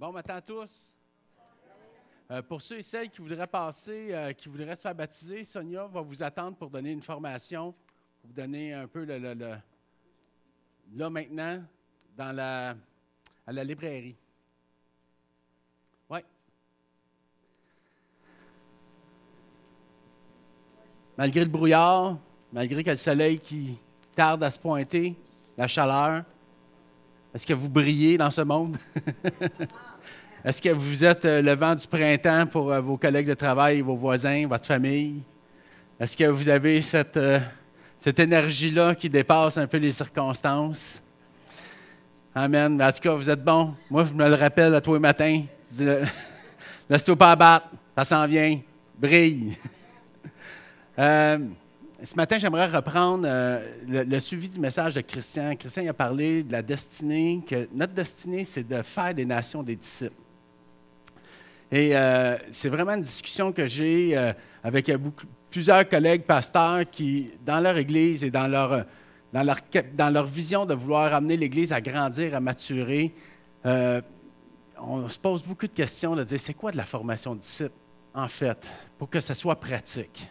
Bon matin à tous. Euh, pour ceux et celles qui voudraient passer, euh, qui voudraient se faire baptiser, Sonia va vous attendre pour donner une formation, pour vous donner un peu le, le- là maintenant dans la, à la librairie. Oui. Malgré le brouillard, malgré que le soleil qui tarde à se pointer, la chaleur, est-ce que vous brillez dans ce monde? Est-ce que vous êtes euh, le vent du printemps pour euh, vos collègues de travail, vos voisins, votre famille? Est-ce que vous avez cette, euh, cette énergie-là qui dépasse un peu les circonstances? Amen. En tout cas, vous êtes bons. Moi, je me le rappelle à tous les matins. Laisse-toi pas abattre. Ça s'en vient. Brille. Ce matin, j'aimerais reprendre le, suivi du message de Christian. Christian a parlé de la destinée, que notre destinée, c'est de faire des nations des disciples. Et euh, c'est vraiment une discussion que j'ai euh, avec plusieurs collègues pasteurs qui, dans leur Église et dans leur, euh, dans leur, dans leur vision de vouloir amener l'Église à grandir, à maturer, on se pose beaucoup de questions de dire c'est quoi de la formation de disciples, en fait, pour que ça soit pratique,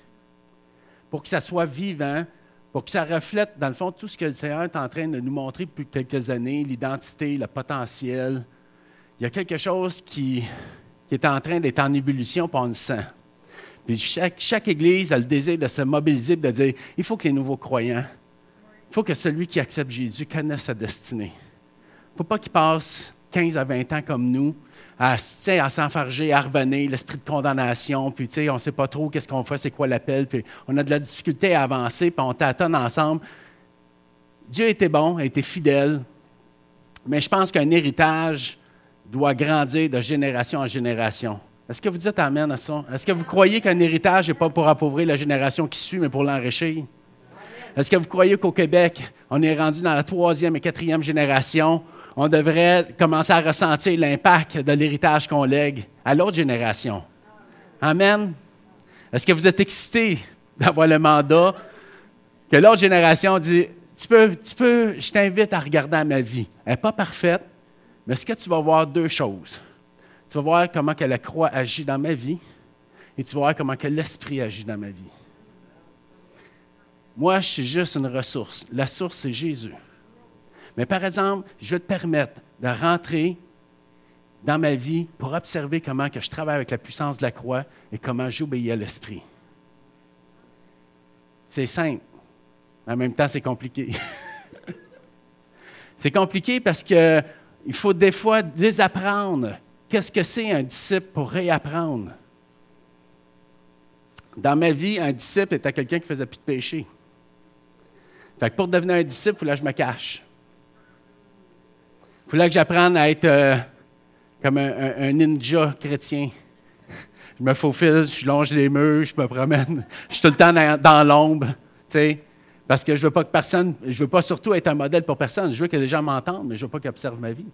pour que ça soit vivant, pour que ça reflète, dans le fond, tout ce que le Seigneur est en train de nous montrer depuis quelques années, l'identité, le potentiel. Il y a quelque chose qui, qui est en train d'être en ébullition, puis on le sent. Puis chaque, chaque Église a le désir de se mobiliser, de dire il faut que les nouveaux croyants, il faut que celui qui accepte Jésus connaisse sa destinée. Il ne faut pas qu'il passe 15 à 20 ans comme nous, à, à s'enfarger, à revenir, l'esprit de condamnation, puis on ne sait pas trop qu'est-ce qu'on fait, c'est quoi l'appel, puis on a de la difficulté à avancer, puis on tâtonne ensemble. Dieu était bon, a été fidèle, mais je pense qu'un héritage doit grandir de génération en génération. Est-ce que vous dites Amen à ça? Est-ce que vous croyez qu'un héritage n'est pas pour appauvrir la génération qui suit, mais pour l'enrichir? Est-ce que vous croyez qu'au Québec, on est rendu dans la troisième et quatrième génération? On devrait commencer à ressentir l'impact de l'héritage qu'on lègue à l'autre génération? Amen. Est-ce que vous êtes excités d'avoir le mandat que l'autre génération dit Tu peux, tu peux, je t'invite à regarder à ma vie. Elle n'est pas parfaite, mais est-ce que tu vas voir deux choses? Tu vas voir comment que la croix agit dans ma vie et tu vas voir comment que l'esprit agit dans ma vie. Moi, je suis juste une ressource. La source, c'est Jésus. Mais par exemple, je vais te permettre de rentrer dans ma vie pour observer comment que je travaille avec la puissance de la croix et comment j'obéis à l'esprit. C'est simple. En même temps, c'est compliqué. c'est compliqué parce que il faut des fois désapprendre qu'est-ce que c'est un disciple pour réapprendre. Dans ma vie, un disciple était quelqu'un qui faisait plus de péché. Fait pour devenir un disciple, il fallait que je me cache. Il fallait que j'apprenne à être euh, comme un, ninja chrétien. Je me faufile, je longe les murs, je me promène. Je suis tout le temps dans, l'ombre, tu. Parce que je veux pas que personne, je veux pas surtout être un modèle pour personne. Je veux que les gens m'entendent, mais je veux pas qu'ils observent ma vie.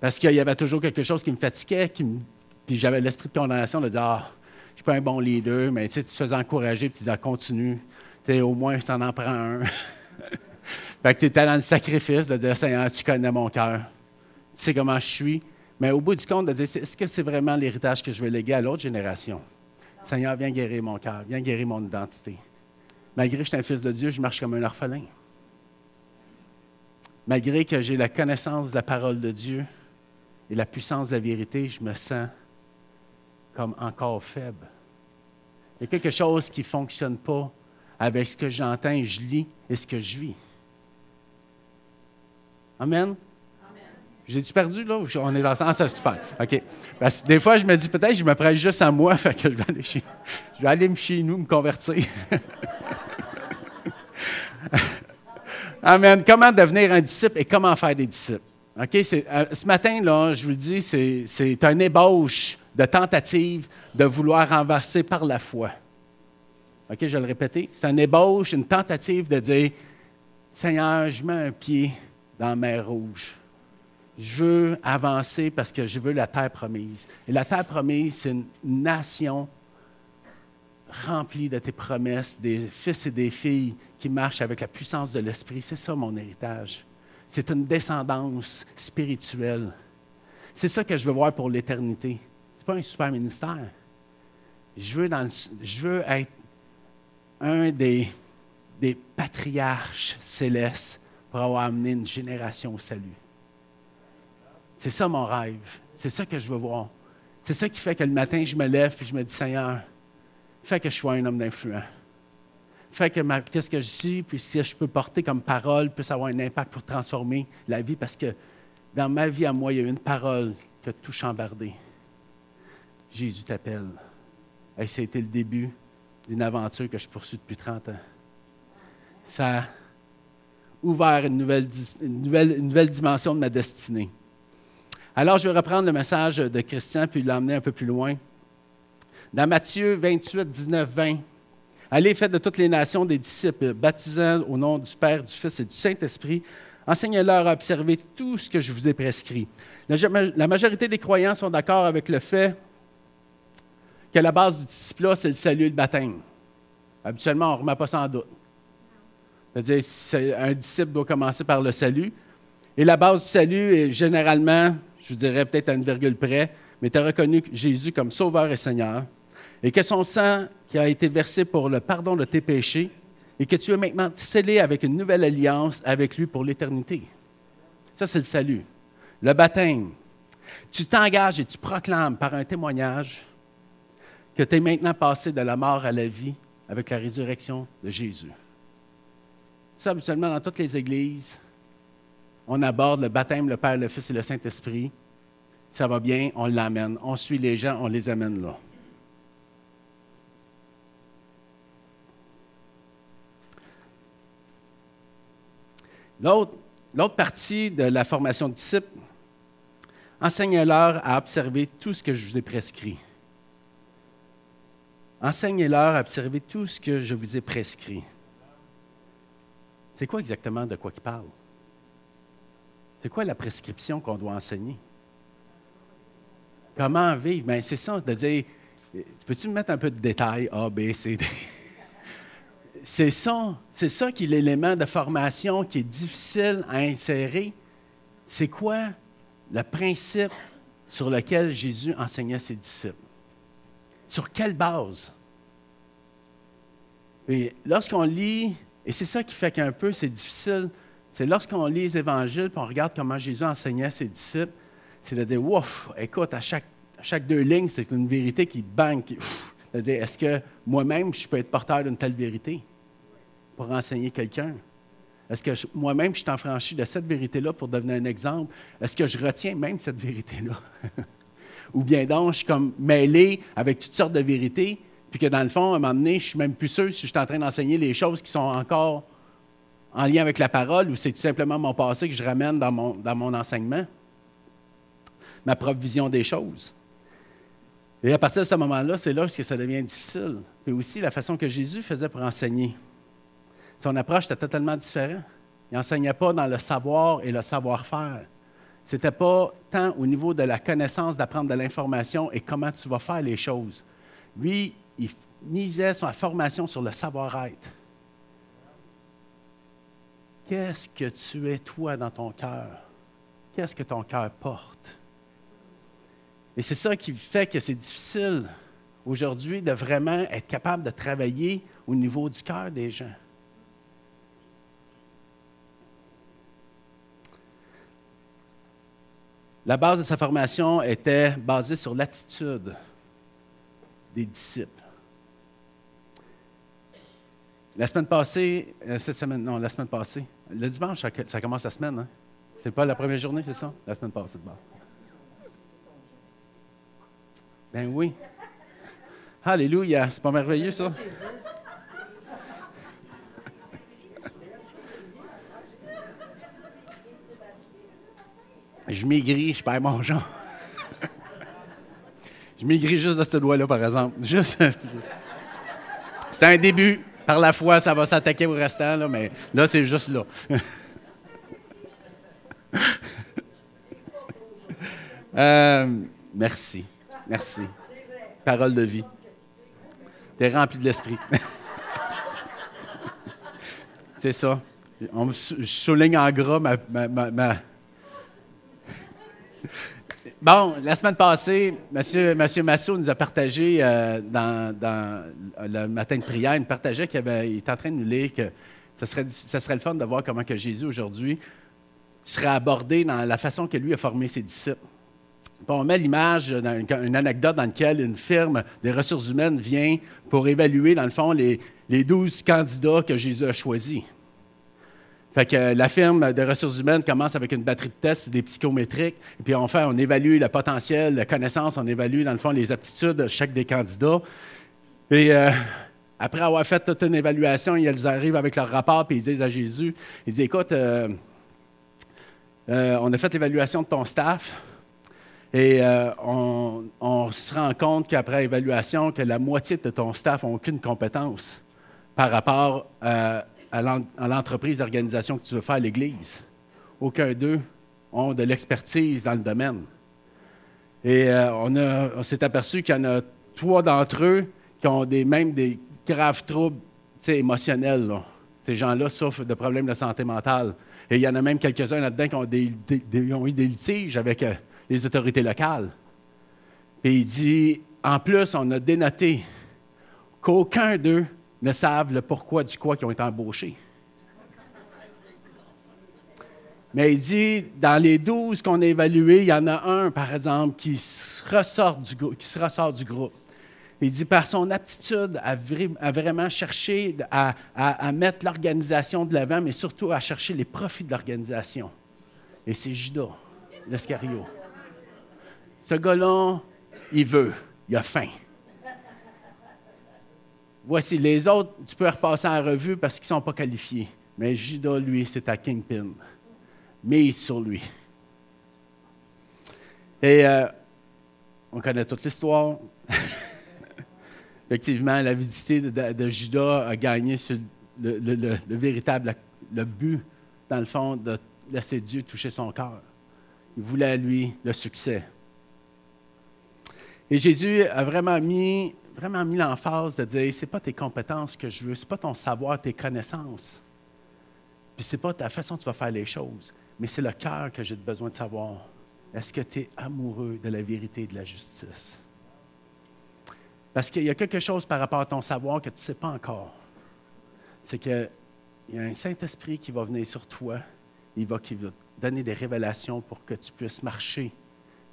Parce qu'il y avait toujours quelque chose qui me fatiguait, puis j'avais l'esprit de condamnation de dire Ah, je suis pas un bon leader, mais tu sais, tu te faisais encourager, puis tu disais continue. Tu sais, au moins, ça en prend un. fait que tu étais dans le sacrifice de dire Seigneur, tu connais mon cœur. Tu sais comment je suis. Mais au bout du compte, de dire est-ce que c'est vraiment l'héritage que je vais léguer à l'autre génération? Seigneur, viens guérir mon cœur, viens guérir mon identité. Malgré que je suis un fils de Dieu, je marche comme un orphelin. Malgré que j'ai la connaissance de la parole de Dieu et la puissance de la vérité, je me sens comme encore faible. Il y a quelque chose qui ne fonctionne pas avec ce que j'entends et je lis et ce que je vis. Amen? J'ai-tu perdu, là? On est ensemble? Ah, c'est super. OK. Parce que des fois, je me dis, peut-être, je me prête juste à moi, fait que je vais aller chez, je vais aller chez nous me convertir. Amen. Comment devenir un disciple et comment faire des disciples? Euh, ce matin, là, je vous le dis, c'est, un ébauche de tentative de vouloir renverser par la foi. OK, je vais le répéter. C'est un ébauche, une tentative de dire Seigneur, je mets un pied dans la mer rouge. Je veux avancer parce que je veux la terre promise. Et la terre promise, c'est une nation remplie de tes promesses, des fils et des filles qui marchent avec la puissance de l'Esprit. C'est ça mon héritage. C'est une descendance spirituelle. C'est ça que je veux voir pour l'éternité. Ce n'est pas un super ministère. Je veux, être un des patriarches célestes pour avoir amené une génération au salut. C'est ça mon rêve. C'est ça que je veux voir. C'est ça qui fait que le matin, je me lève et je me dis, Seigneur, fais que je sois un homme d'influence. Fais que qu'est-ce que je suis, puis ce que je peux porter comme parole puisse avoir un impact pour transformer la vie. Parce que dans ma vie à moi, il y a une parole qui a tout chambardé. Jésus t'appelle. Et ça a été le début d'une aventure que je poursuis depuis 30 ans. Ça a ouvert une nouvelle, une nouvelle, une nouvelle dimension de ma destinée. Alors, je vais reprendre le message de Christian puis l'emmener un peu plus loin. Dans Matthieu 28, 19, 20, Allez, faites de toutes les nations des disciples, baptisant au nom du Père, du Fils et du Saint-Esprit. Enseignez-leur à observer tout ce que je vous ai prescrit. La majorité des croyants sont d'accord avec le fait que la base du disciple, c'est le salut et le baptême. Habituellement, on ne remet pas sans doute. C'est-à-dire, un disciple doit commencer par le salut. Et la base du salut est généralement, je vous dirais peut-être à une virgule près, mais tu as reconnu Jésus comme Sauveur et Seigneur, et que son sang qui a été versé pour le pardon de tes péchés, et que tu es maintenant scellé avec une nouvelle alliance avec lui pour l'éternité. Ça, c'est le salut. Le baptême. Tu t'engages et tu proclames par un témoignage que tu es maintenant passé de la mort à la vie avec la résurrection de Jésus. Ça, habituellement, dans toutes les églises, on aborde le baptême, le Père, le Fils et le Saint-Esprit. Ça va bien, on l'amène. On suit les gens, on les amène là. L'autre, partie de la formation de disciples, enseignez-leur à observer tout ce que je vous ai prescrit. Enseignez-leur à observer tout ce que je vous ai prescrit. C'est quoi exactement de quoi il parle? C'est quoi la prescription qu'on doit enseigner? Comment vivre? Bien, c'est ça, de dire, peux-tu me mettre un peu de détails? A, B, C, D? C'est ça, c'est ça qui est l'élément de formation qui est difficile à insérer. C'est quoi le principe sur lequel Jésus enseignait ses disciples? Sur quelle base? Lorsqu'on lit, et c'est ça qui fait qu'un peu c'est difficile c'est lorsqu'on lit les évangiles et on regarde comment Jésus enseignait ses disciples, c'est de dire, ouf, écoute, à chaque, chaque deux lignes, c'est une vérité qui dire, est-ce que moi-même, je peux être porteur d'une telle vérité? Pour enseigner quelqu'un? Est-ce que moi-même, je suis de cette vérité-là pour devenir un exemple? Est-ce que je retiens même cette vérité-là? Ou bien donc, je suis comme mêlé avec toutes sortes de vérités, puis que dans le fond, à un moment donné, je suis même plus sûr si je suis en train d'enseigner les choses qui sont encore en lien avec la parole ou c'est tout simplement mon passé que je ramène dans mon, dans mon enseignement? Ma propre vision des choses. Et à partir de ce moment-là, c'est là que ça devient difficile. Et aussi la façon que Jésus faisait pour enseigner. Son approche était totalement différente. Il n'enseignait pas dans le savoir et le savoir-faire. Ce n'était pas tant au niveau de la connaissance d'apprendre de l'information et comment tu vas faire les choses. Lui, il misait sa formation sur le savoir-être. Qu'est-ce que tu es toi dans ton cœur? Qu'est-ce que ton cœur porte? Et c'est ça qui fait que c'est difficile aujourd'hui de vraiment être capable de travailler au niveau du cœur des gens. La base de sa formation était basée sur l'attitude des disciples. La semaine passée, euh, cette semaine, non, la semaine passée, le dimanche, ça, commence la semaine, hein? C'est pas la première journée, c'est ça? La semaine passée, de base. Ben oui. Alléluia, c'est pas merveilleux, ça? Je maigris, je perds mon genre. je maigris juste de ce doigt-là, par exemple. Juste. C'est un début. Par la foi, ça va s'attaquer au restant, là, mais là, c'est juste là. Euh, merci. Merci. Parole de vie. Tu es rempli de l'esprit. c'est ça. je souligne en gras ma, Bon, la semaine passée, M. Monsieur, Massot nous a partagé euh, dans, le matin de prière, il nous partageait qu'il était en train de nous lire que ce serait, ça serait le fun de voir comment que Jésus aujourd'hui serait abordé dans la façon que lui a formé ses disciples. on met l'image d'une anecdote dans laquelle une firme des ressources humaines vient pour évaluer, dans le fond, les, les 12 candidats que Jésus a choisis. Fait que la firme de ressources humaines commence avec une batterie de tests, des psychométriques, et puis on on évalue le potentiel, la connaissance, on évalue dans le fond les aptitudes de chaque des candidats. Et euh, après avoir fait toute une évaluation, ils arrivent avec leur rapport, puis ils disent à Jésus, ils disent, écoute, euh, euh, on a fait l'évaluation de ton staff, et on, se rend compte qu'après évaluation, que la moitié de ton staff n'a aucune compétence par rapport à à l'entreprise, l'organisation que tu veux faire l'Église. Aucun d'eux ont de l'expertise dans le domaine. Et euh, on, s'est aperçu qu'il y en a trois d'entre eux qui ont des, même des graves troubles émotionnels. Ces gens-là souffrent de problèmes de santé mentale. Et il y en a même quelques-uns là-dedans qui ont, eu des litiges avec euh, les autorités locales. Et il dit, en plus, on a dénoté qu'aucun d'eux ne savent le pourquoi du quoi qui ont été embauchés. Mais il dit, dans les douze qu'on a évalués, il y en a un, par exemple, qui, ressort du, qui se ressort du groupe. Il dit, par son aptitude à, vraiment chercher à, à mettre l'organisation de l'avant, mais surtout à chercher les profits de l'organisation. Et c'est Judas, l'Escario. Ce gars-là, il veut, il a faim. Voici, les autres, tu peux repasser en revue parce qu'ils ne sont pas qualifiés. Mais Judas, lui, c'est à Kingpin. Mise sur lui. Et euh, on connaît toute l'histoire. Effectivement, la visite de, Judas a gagné le, véritable le but, dans le fond, de laisser Dieu toucher son cœur. Il voulait à lui le succès. Et Jésus a vraiment mis vraiment mis l'emphase de dire c'est pas tes compétences que je veux, c'est pas ton savoir, tes connaissances. Puis c'est pas ta façon dont tu vas faire les choses, mais c'est le cœur que j'ai besoin de savoir. Est-ce que tu es amoureux de la vérité et de la justice? Parce qu'il y a quelque chose par rapport à ton savoir que tu ne sais pas encore. C'est qu'il y a un Saint-Esprit qui va venir sur toi, il va, qui va donner des révélations pour que tu puisses marcher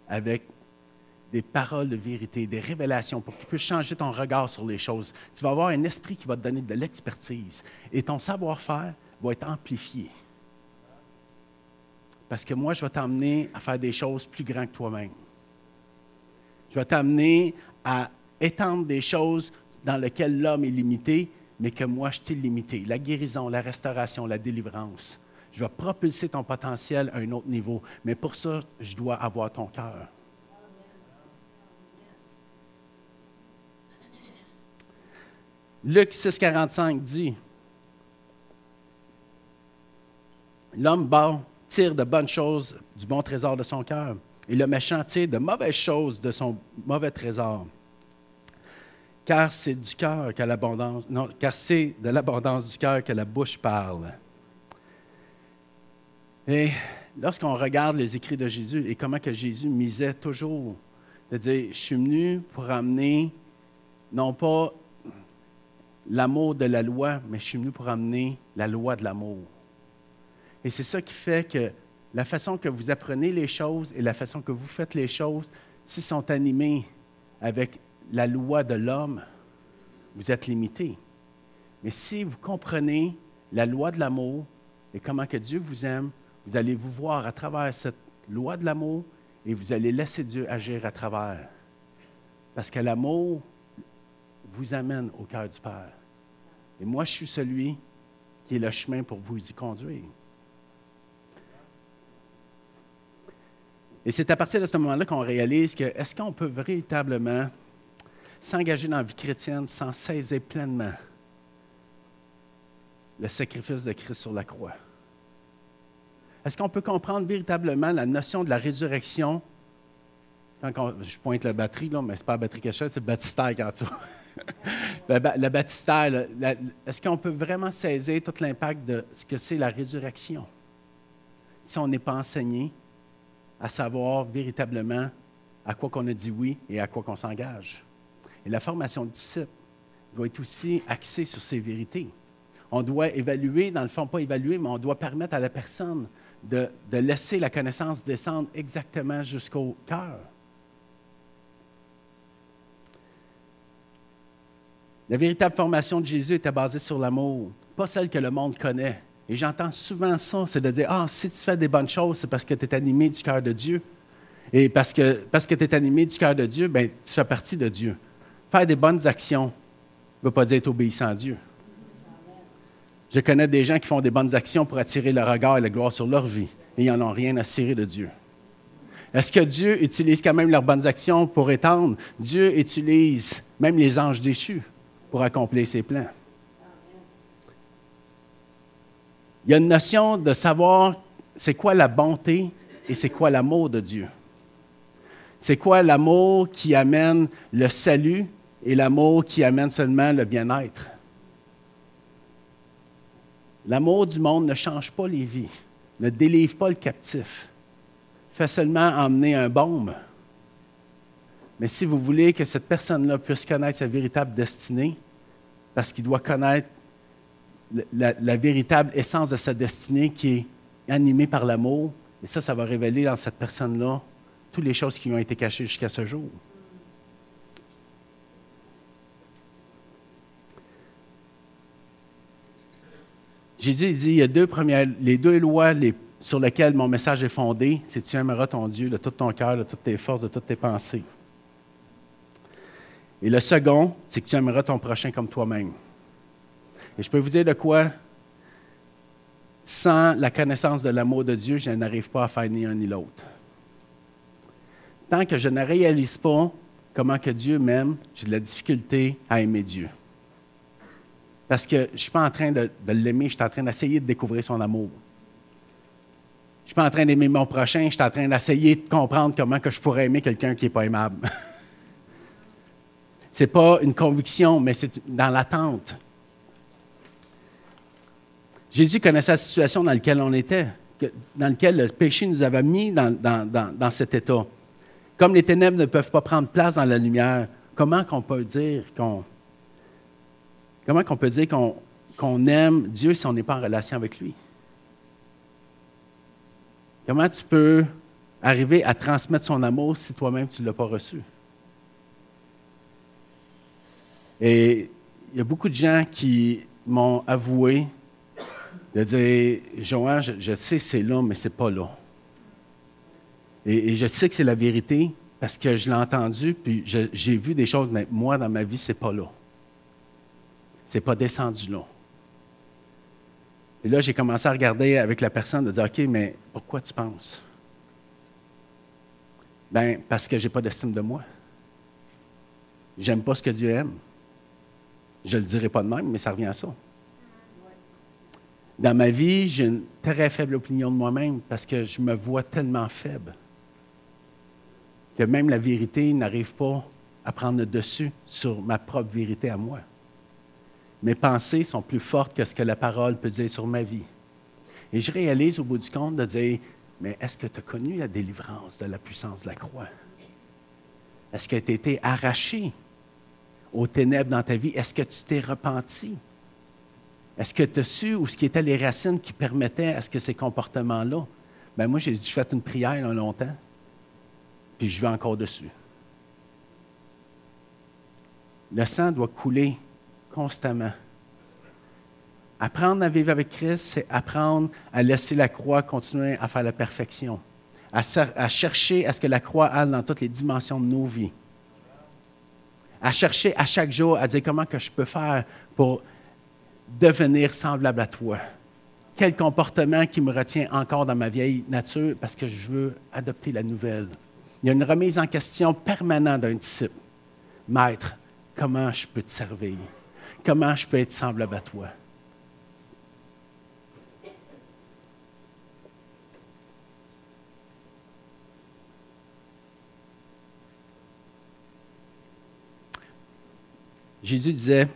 avec des paroles de vérité, des révélations pour qu'il puisse changer ton regard sur les choses. Tu vas avoir un esprit qui va te donner de l'expertise et ton savoir-faire va être amplifié. Parce que moi, je vais t'emmener à faire des choses plus grandes que toi-même. Je vais t'amener à étendre des choses dans lesquelles l'homme est limité, mais que moi, je t'ai limité. La guérison, la restauration, la délivrance. Je vais propulser ton potentiel à un autre niveau. Mais pour ça, je dois avoir ton cœur. Luc 6,45 dit L'homme bas tire de bonnes choses du bon trésor de son cœur, et le méchant tire de mauvaises choses de son mauvais trésor. Car c'est du cœur que l'abondance, non, car c'est de l'abondance du cœur que la bouche parle. Et lorsqu'on regarde les écrits de Jésus et comment que Jésus misait toujours, de dire, je suis venu pour amener non pas l'amour de la loi, mais je suis venu pour amener la loi de l'amour. Et c'est ça qui fait que la façon que vous apprenez les choses et la façon que vous faites les choses, s'ils sont animés avec la loi de l'homme, vous êtes limité. Mais si vous comprenez la loi de l'amour et comment que Dieu vous aime, vous allez vous voir à travers cette loi de l'amour et vous allez laisser Dieu agir à travers. Parce que l'amour vous amène au cœur du Père. Et moi, je suis celui qui est le chemin pour vous y conduire. Et c'est à partir de ce moment-là qu'on réalise que est-ce qu'on peut véritablement s'engager dans la vie chrétienne sans saisir pleinement le sacrifice de Christ sur la croix? Est-ce qu'on peut comprendre véritablement la notion de la résurrection? Quand je pointe la batterie, là, mais ce n'est pas la batterie je c'est le baptistère quand tu le, baptistère, est-ce qu'on peut vraiment saisir tout l'impact de ce que c'est la résurrection? Si on n'est pas enseigné à savoir véritablement à quoi qu'on a dit oui et à quoi qu'on s'engage. Et la formation de disciples doit être aussi axée sur ces vérités. On doit évaluer, dans le fond, pas évaluer, mais on doit permettre à la personne de laisser la connaissance descendre exactement jusqu'au cœur. La véritable formation de Jésus était basée sur l'amour, pas celle que le monde connaît. Et j'entends souvent ça, c'est de dire, ah, si tu fais des bonnes choses, c'est parce que tu es animé du cœur de Dieu. Et parce que, parce tu es animé du cœur de Dieu, ben, tu fais partie de Dieu. Faire des bonnes actions ne veut pas dire être obéissant à Dieu. Je connais des gens qui font des bonnes actions pour attirer le regard et la gloire sur leur vie, et ils n'en ont rien à cirer de Dieu. Est-ce que Dieu utilise quand même leurs bonnes actions pour étendre? Dieu utilise même les anges déchus pour accomplir ses plans. Il y a une notion de savoir c'est quoi la bonté et c'est quoi l'amour de Dieu. C'est quoi l'amour qui amène le salut et l'amour qui amène seulement le bien-être. L'amour du monde ne change pas les vies, ne délivre pas le captif, fait seulement emmener un baume. Mais si vous voulez que cette personne-là puisse connaître sa véritable destinée, parce qu'il doit connaître la, véritable essence de sa destinée qui est animée par l'amour, et ça, ça va révéler dans cette personne-là toutes les choses qui lui ont été cachées jusqu'à ce jour. Jésus dit, il y a deux premières, les deux lois sur lesquelles mon message est fondé, c'est tu aimeras ton Dieu de tout ton cœur, de toutes tes forces, de toutes tes pensées. Et le second, c'est que tu aimeras ton prochain comme toi-même. Et je peux vous dire de quoi, sans la connaissance de l'amour de Dieu, je n'arrive pas à faire ni un ni l'autre. Tant que je ne réalise pas comment que Dieu m'aime, j'ai de la difficulté à aimer Dieu. Parce que je ne suis pas en train de, l'aimer, je suis en train d'essayer de découvrir son amour. Je ne suis pas en train d'aimer mon prochain, je suis en train d'essayer de comprendre comment que je pourrais aimer quelqu'un qui n'est pas aimable. Ce n'est pas une conviction, mais c'est dans l'attente. Jésus connaissait la situation dans laquelle on était, dans laquelle le péché nous avait mis dans, cet état. Comme les ténèbres ne peuvent pas prendre place dans la lumière, comment qu'on peut dire qu'on Comment on peut dire qu'on aime Dieu si on n'est pas en relation avec lui? Comment tu peux arriver à transmettre son amour si toi-même tu ne l'as pas reçu? Et il y a beaucoup de gens qui m'ont avoué de dire Joanne, je, sais c'est là, mais c'est pas là. Et, je sais que c'est la vérité parce que je l'ai entendu, puis j'ai vu des choses, mais moi, dans ma vie, c'est pas là c'est pas descendu là. Et là, j'ai commencé à regarder avec la personne, de dire, OK, mais pourquoi tu penses? Ben, parce que je n'ai pas d'estime de moi. J'aime pas ce que Dieu aime. Je ne le dirai pas de même, mais ça revient à ça. Dans ma vie, j'ai une très faible opinion de moi-même parce que je me vois tellement faible que même la vérité n'arrive pas à prendre le dessus sur ma propre vérité à moi. Mes pensées sont plus fortes que ce que la parole peut dire sur ma vie. Et je réalise au bout du compte de dire, mais est-ce que tu as connu la délivrance de la puissance de la croix? Est-ce que tu as été arraché aux ténèbres dans ta vie? Est-ce que tu t'es repenti? Est-ce que tu as su où ce qui étaient les racines qui permettaient à ce que ces comportements-là? Bien, moi, j'ai fait une prière il y a longtemps, puis je vais encore dessus. Le sang doit couler constamment. Apprendre à vivre avec Christ, c'est apprendre à laisser la croix continuer à faire la perfection, à, à, chercher à ce que la croix aille dans toutes les dimensions de nos vies, à chercher à chaque jour à dire comment que je peux faire pour devenir semblable à toi. Quel comportement qui me retient encore dans ma vieille nature parce que je veux adopter la nouvelle. Il y a une remise en question permanente d'un disciple. Maître, comment je peux te servir? Comment je peux être semblable à toi? Jésus disait,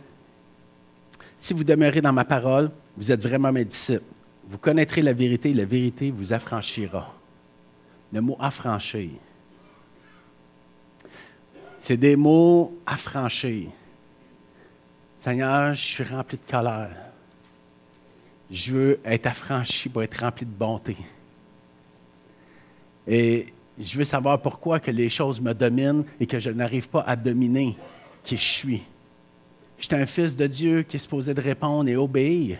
si vous demeurez dans ma parole, vous êtes vraiment mes disciples. Vous connaîtrez la vérité et la vérité vous affranchira. le mot affranchir. C'est des mots affranchis. Seigneur, je suis rempli de colère. Je veux être affranchi pour être rempli de bonté. Et je veux savoir pourquoi que les choses me dominent et que je n'arrive pas à dominer qui je suis. Je suis un fils de Dieu qui est supposé de répondre et obéir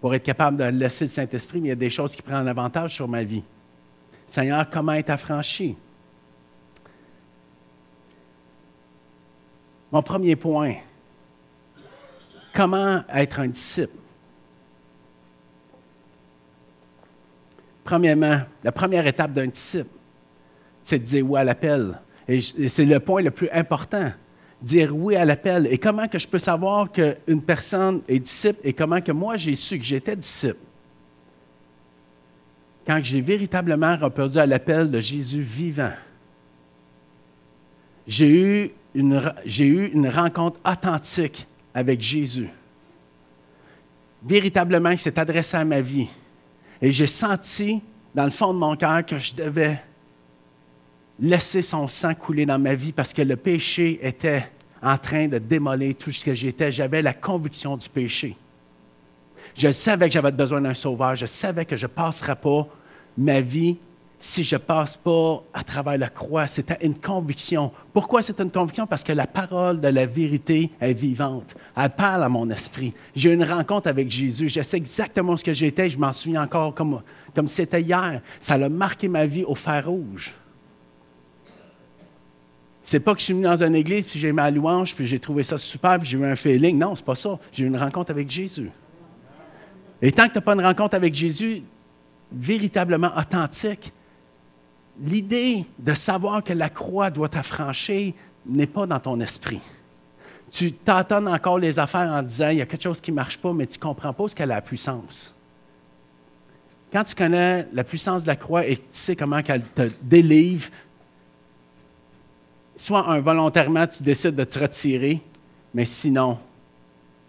pour être capable de laisser le Saint-Esprit, mais il y a des choses qui prennent avantage sur ma vie. Seigneur, comment être affranchi? Mon premier point, comment être un disciple? Premièrement, la première étape d'un disciple, c'est de dire oui à l'appel. Et c'est le point le plus important, dire oui à l'appel. Et comment que je peux savoir qu'une personne est disciple et comment que moi j'ai su que j'étais disciple? Quand j'ai véritablement répondu à l'appel de Jésus vivant, j'ai eu, une, j'ai eu une rencontre authentique avec Jésus. Véritablement, il s'est adressé à ma vie. Et j'ai senti dans le fond de mon cœur que je devais laisser son sang couler dans ma vie parce que le péché était en train de démolir tout ce que j'étais. J'avais la conviction du péché. Je savais que j'avais besoin d'un sauveur. Je savais que je ne passerais pas ma vie si je ne passe pas à travers la croix. C'était une conviction. Pourquoi c'est une conviction? Parce que la parole de la vérité est vivante. Elle parle à mon esprit. J'ai eu une rencontre avec Jésus. Je sais exactement ce que j'étais. Je m'en souviens encore comme, comme c'était hier. Ça a marqué ma vie au fer rouge. C'est pas que je suis venu dans une église, puis j'ai ma louange, puis j'ai trouvé ça super, puis j'ai eu un feeling. Non, c'est pas ça. J'ai eu une rencontre avec Jésus. Et tant que tu n'as pas une rencontre avec Jésus véritablement authentique, l'idée de savoir que la croix doit t'affranchir n'est pas dans ton esprit. Tu t'entends encore les affaires en disant il y a quelque chose qui ne marche pas, mais tu ne comprends pas ce qu'elle a la puissance. Quand tu connais la puissance de la croix et tu sais comment qu'elle te délivre, soit involontairement, tu décides de te retirer, mais sinon,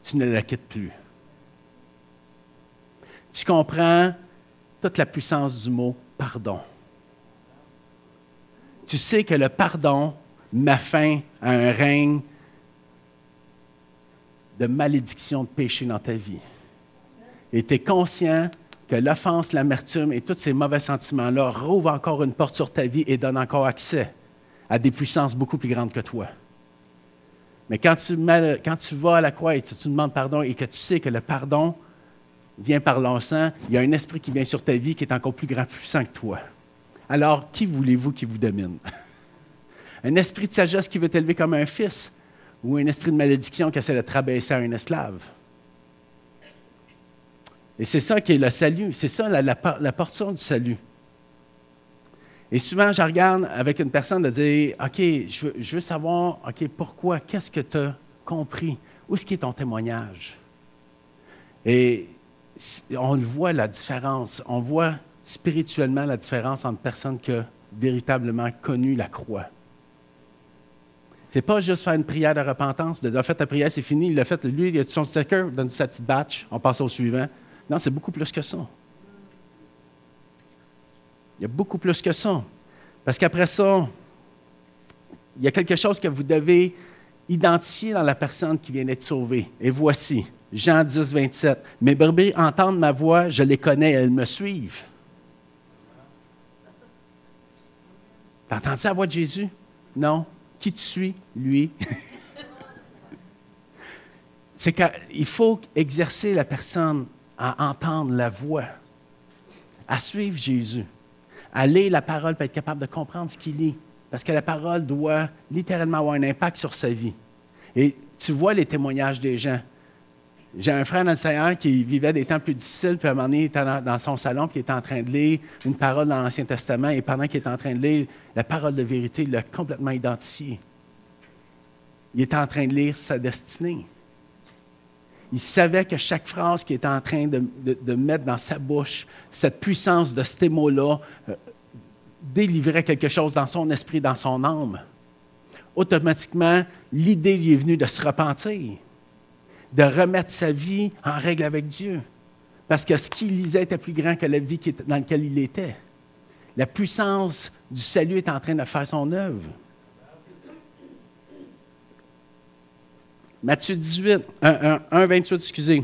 tu ne la quittes plus. Tu comprends toute la puissance du mot pardon. Tu sais que le pardon met fin à un règne de malédiction, de péché dans ta vie. Et tu es conscient que l'offense, l'amertume et tous ces mauvais sentiments-là rouvrent encore une porte sur ta vie et donnent encore accès à des puissances beaucoup plus grandes que toi. Mais quand tu, quand vas à la croix et tu, demandes pardon et que tu sais que le pardon vient par l'encens, il y a un esprit qui vient sur ta vie qui est encore plus grand, puissant que toi. Alors, qui voulez-vous qui vous domine? un esprit de sagesse qui veut t'élever comme un fils ou un esprit de malédiction qui essaie de te rabaisser à un esclave? Et c'est ça qui est le salut, c'est ça la, la portion du salut. Et souvent, je regarde avec une personne de dire OK, je veux, savoir, OK, pourquoi, qu'est-ce que tu as compris? Où est-ce qui est ton témoignage? Et on voit la différence, on voit spirituellement la différence entre personnes qui ont véritablement connu la croix. Ce n'est pas juste faire une prière de repentance, de dire, ta prière, c'est fini, il l'a fait, lui, il a son sticker, donne sa petite batch, on passe au suivant. Non, c'est beaucoup plus que ça. Il y a beaucoup plus que ça. Parce qu'après ça, il y a quelque chose que vous devez identifier dans la personne qui vient d'être sauvée. Et voici, Jean 10, 27. Mes brebis entendent ma voix, je les connais, elles me suivent. T'as entendu la voix de Jésus? Non? Qui tu suis? Lui. C'est qu'il faut exercer la personne à entendre la voix, à suivre Jésus à lire la parole pour être capable de comprendre ce qu'il lit. Parce que la parole doit littéralement avoir un impact sur sa vie. Et tu vois les témoignages des gens. J'ai un frère dans le Seigneur qui vivait des temps plus difficiles, puis à un moment donné, il était dans, son salon, puis il était en train de lire une parole dans l'Ancien Testament, et pendant qu'il était en train de lire la parole de vérité, il l'a complètement identifié. Il était en train de lire sa destinée. Il savait que chaque phrase qu'il était en train de, mettre dans sa bouche, cette puissance de ces mots-là, euh, délivrait quelque chose dans son esprit, dans son âme. Automatiquement, l'idée lui est venue de se repentir, de remettre sa vie en règle avec Dieu. Parce que ce qu'il lisait était plus grand que la vie dans laquelle il était. La puissance du salut est en train de faire son œuvre. Matthieu 18, 1, 1, 28, excusez.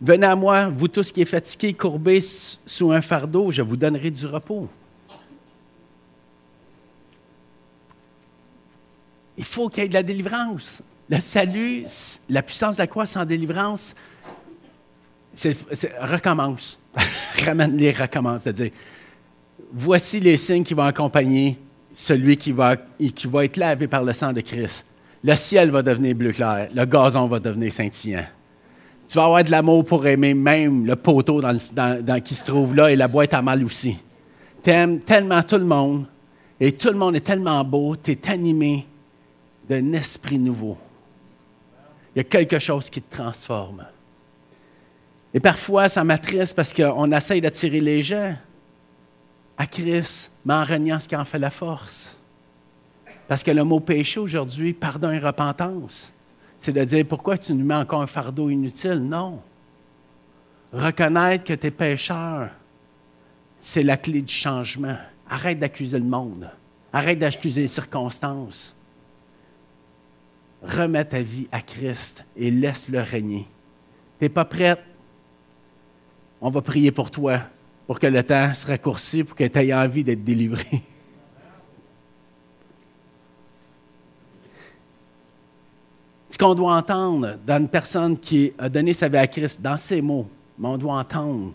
Venez à moi, vous tous qui êtes fatigués, courbés sous un fardeau, je vous donnerai du repos. Il faut qu'il y ait de la délivrance. Le salut, la puissance de la croix sans délivrance, recommence. Ramène-les, recommence. C'est-à-dire, voici les signes qui vont accompagner celui qui va être lavé par le sang de Christ. Le ciel va devenir bleu clair, le gazon va devenir scintillant. Tu vas avoir de l'amour pour aimer même le poteau dans, qui se trouve là et la boîte à mal aussi. Tu aimes tellement tout le monde et tout le monde est tellement beau, tu es animé d'un esprit nouveau. Il y a quelque chose qui te transforme. Et parfois, ça m'attriste parce qu'on essaye d'attirer les gens à Christ, mais en reniant ce qui en fait la force. Parce que le mot péché aujourd'hui, pardon et repentance, c'est de dire pourquoi tu nous mets encore un fardeau inutile? Non. Reconnaître que tu es pécheur, c'est la clé du changement. Arrête d'accuser le monde. Arrête d'accuser les circonstances. Remets ta vie à Christ et laisse-le régner. Tu n'es pas prête? On va prier pour toi, pour que le temps se raccourcisse, pour que tu aies envie d'être délivré. qu'on doit entendre dans une personne qui a donné sa vie à Christ, dans ces mots, mais on doit entendre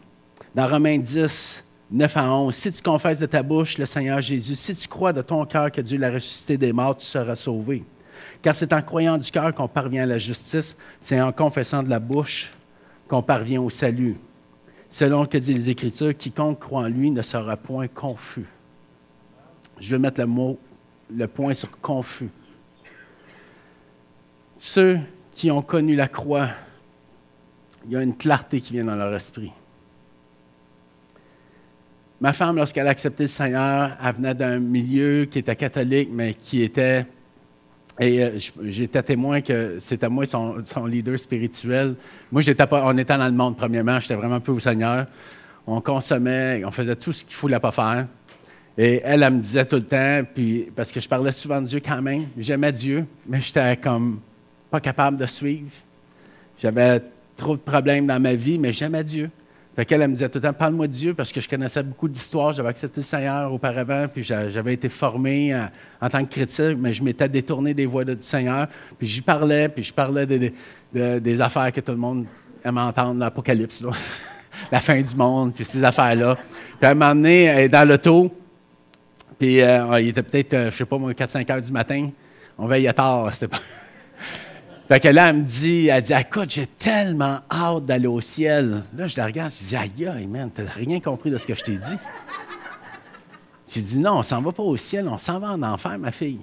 dans Romains 10, 9 à 11, si tu confesses de ta bouche le Seigneur Jésus, si tu crois de ton cœur que Dieu l'a ressuscité des morts, tu seras sauvé. Car c'est en croyant du cœur qu'on parvient à la justice, c'est en confessant de la bouche qu'on parvient au salut. Selon que disent les Écritures, quiconque croit en lui ne sera point confus. Je vais mettre le mot, le point sur confus. Ceux qui ont connu la croix, il y a une clarté qui vient dans leur esprit. Ma femme, lorsqu'elle a accepté le Seigneur, elle venait d'un milieu qui était catholique, mais qui était. Et euh, j'étais témoin que c'était moi son, leader spirituel. Moi, on était dans le monde, premièrement. J'étais vraiment peu au Seigneur. On consommait, on faisait tout ce qu'il ne fallait pas faire. Et elle, elle me disait tout le temps, puis, parce que je parlais souvent de Dieu quand même. J'aimais Dieu, mais j'étais comme pas capable de suivre. J'avais trop de problèmes dans ma vie, mais j'aimais Dieu. Qu'elle elle me disait tout le temps, parle-moi de Dieu, parce que je connaissais beaucoup d'histoires. J'avais accepté le Seigneur auparavant, puis j'avais été formé en, tant que chrétien, mais je m'étais détourné des voies du Seigneur. Puis j'y parlais, puis je parlais des affaires que tout le monde aime entendre, l'Apocalypse, la fin du monde, puis ces affaires-là. Puis elle m'a emmené dans l'auto, puis euh, il était peut-être, euh, je sais pas moi, 4-5 heures du matin. On veillait tard, c'était pas... Fait que là, elle me dit, elle dit, écoute, j'ai tellement hâte d'aller au ciel. Là, je la regarde, je dis, aïe, aïe, man, t'as rien compris de ce que je t'ai dit. J'ai dit, non, on s'en va pas au ciel, on s'en va en enfer, ma fille.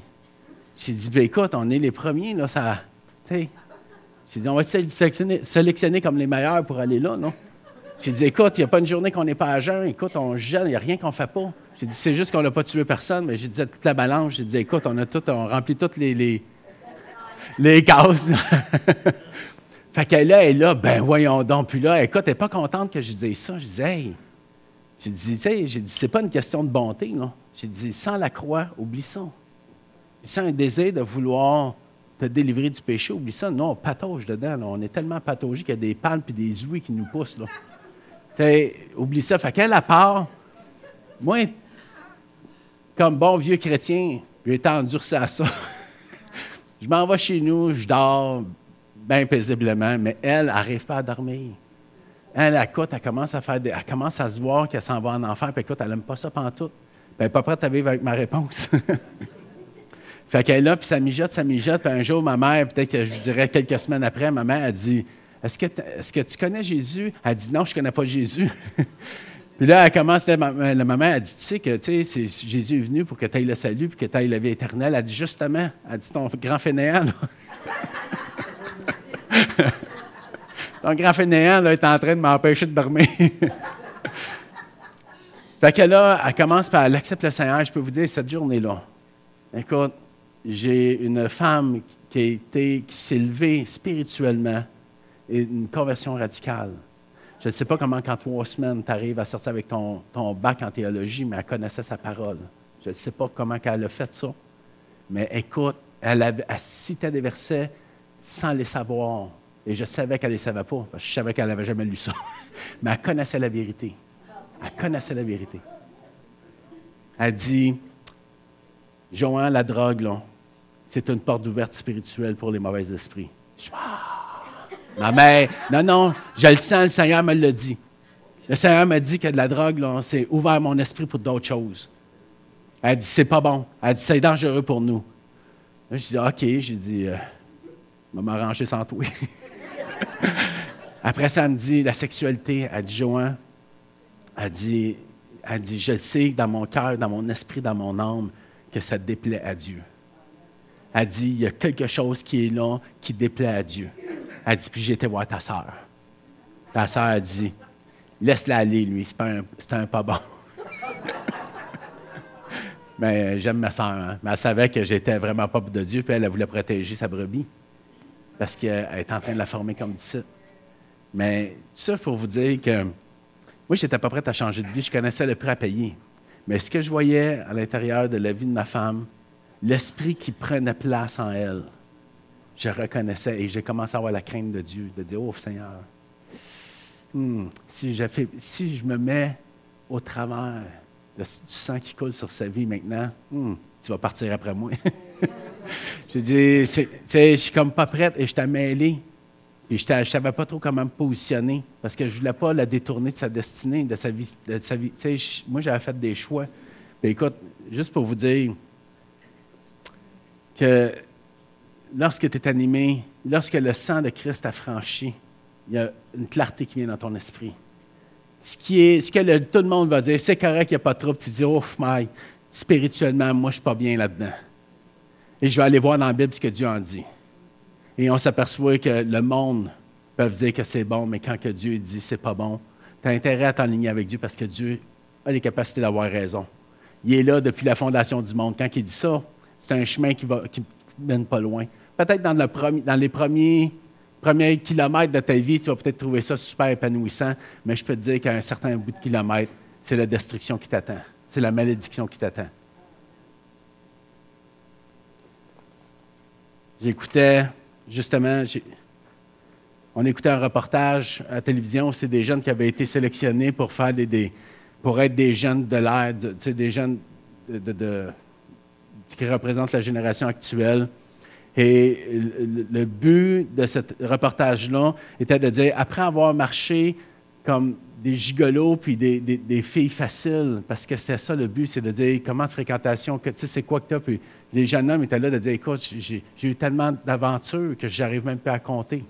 J'ai dit, ben écoute, on est les premiers, là, ça. J'ai dit, on va être sélectionner, comme les meilleurs pour aller là, non? J'ai dit, écoute, il n'y a pas une journée qu'on n'est pas à jeun, écoute, on gêne, il n'y a rien qu'on ne fait pas. J'ai dit, c'est juste qu'on n'a pas tué personne, mais j'ai dit, toute la balance, j'ai dit, écoute, on a tout, on remplit toutes les les cases. fait qu'elle là, elle est là, ben voyons donc. Puis là, écoute, elle pas contente que je dise ça. Je dis, hey, j'ai dit, tu j'ai dit, c'est pas une question de bonté, non. J'ai dit, sans la croix, oublie ça. Sans un désir de vouloir te délivrer du péché, oublie ça. Non, on patauge dedans. On est tellement patauge qu'il y a des palmes et des ouïes qui nous poussent. Là. oublie ça. Fait qu'elle, à part, moi, comme bon vieux chrétien, j'ai été endurci à ça. Je m'en vais chez nous, je dors bien paisiblement, mais elle n'arrive pas à dormir. Elle, écoute, elle commence à faire elle commence à se voir qu'elle s'en va en enfer, puis écoute, elle n'aime pas ça pantoute. Puis elle n'est pas prête à vivre avec ma réponse. fait qu'elle est là, puis ça mijote, ça mijote, puis un jour, ma mère, peut-être que je dirais quelques semaines après, ma mère a dit Est-ce que, est-ce que tu connais Jésus? Elle dit Non, je ne connais pas Jésus. Puis là, elle commence, la, maman, elle dit, tu sais que tu sais, Jésus est venu pour que tu ailles le salut, puis que tu ailles la vie éternelle. Elle dit, justement, elle dit, ton grand fainéant, ton grand fainéant, là, est en train de m'empêcher de dormir. fait que là, elle commence par, elle accepte le Seigneur. Je peux vous dire, cette journée-là, écoute, j'ai une femme qui, a été, qui s'est levée spirituellement et une conversion radicale. Je ne sais pas comment, qu'en trois semaines, tu arrives à sortir avec ton, bac en théologie, mais elle connaissait sa parole. Je ne sais pas comment elle a fait ça. Mais écoute, elle, citait des versets sans les savoir. Et je savais qu'elle ne les savait pas, parce que je savais qu'elle n'avait jamais lu ça. Mais elle connaissait la vérité. Elle connaissait la vérité. Elle dit, Johan, la drogue, c'est une porte ouverte spirituelle pour les mauvais esprits. Je ah! Mais, non, non, je le sens, le Seigneur me l'a dit. Le Seigneur m'a dit que de la drogue, c'est ouvert mon esprit pour d'autres choses. Elle dit, c'est pas bon. Elle dit, c'est dangereux pour nous. Je dis, OK. J'ai dit, euh, je vais m'arranger sans toi. Après ça, elle me dit, la sexualité. Elle dit, Johan, elle dit, elle dit, je sais dans mon cœur, dans mon esprit, dans mon âme, que ça déplaît à Dieu. Elle dit, il y a quelque chose qui est là, qui déplaît à Dieu. Elle dit, puis j'ai été voir ta sœur. Ta sœur a dit, laisse-la aller, lui, c'est un, pas bon. Mais j'aime ma soeur. Hein. Mais elle savait que j'étais vraiment pas de Dieu, puis elle, voulait protéger sa brebis. Parce qu'elle est en train de la former comme disciple. Mais ça, faut vous dire que moi, je n'étais pas prête à changer de vie. Je connaissais le prix à payer. Mais ce que je voyais à l'intérieur de la vie de ma femme, l'esprit qui prenait place en elle, je reconnaissais et j'ai commencé à avoir la crainte de Dieu, de dire, oh Seigneur, hmm, si, si je me mets au travers du sang qui coule sur sa vie maintenant, hmm, tu vas partir après moi. je dis, je suis comme pas prête et je t'ai mêlé. Et je ne savais pas trop comment me positionner parce que je ne voulais pas la détourner de sa destinée, de sa vie. De sa vie. moi, j'avais fait des choix. Mais écoute, juste pour vous dire que lorsque tu es animé, lorsque le sang de Christ a franchi, il y a une clarté qui vient dans ton esprit ce que tout le monde va dire, c'est correct, il n'y a pas de trouble. Tu dis, oh, my, spirituellement, moi, je ne suis pas bien là-dedans. Et je vais aller voir dans la Bible ce que Dieu en dit. Et on s'aperçoit que le monde peut dire que c'est bon, mais quand que Dieu dit c'est pas bon, tu as intérêt à t'enligner avec Dieu parce que Dieu a les capacités d'avoir raison. Il est là depuis la fondation du monde. Quand il dit ça, c'est un chemin qui ne mène pas loin. Peut-être dans, dans les premiers premier kilomètre de ta vie, tu vas peut-être trouver ça super épanouissant, mais je peux te dire qu'à un certain bout de kilomètre, c'est la destruction qui t'attend. C'est la malédiction qui t'attend. J'écoutais, justement, on écoutait un reportage à la télévision, c'est des jeunes qui avaient été sélectionnés pour faire des, pour être des jeunes de l'air, des jeunes qui représentent la génération actuelle. Et le but de ce reportage-là était de dire, après avoir marché comme des gigolos puis des, filles faciles, parce que c'était ça le but, c'est de dire comment de fréquentation, que tu sais, c'est quoi que tu as. Puis les jeunes hommes étaient là de dire, écoute, j'ai eu tellement d'aventures que je n'arrive même pas à compter.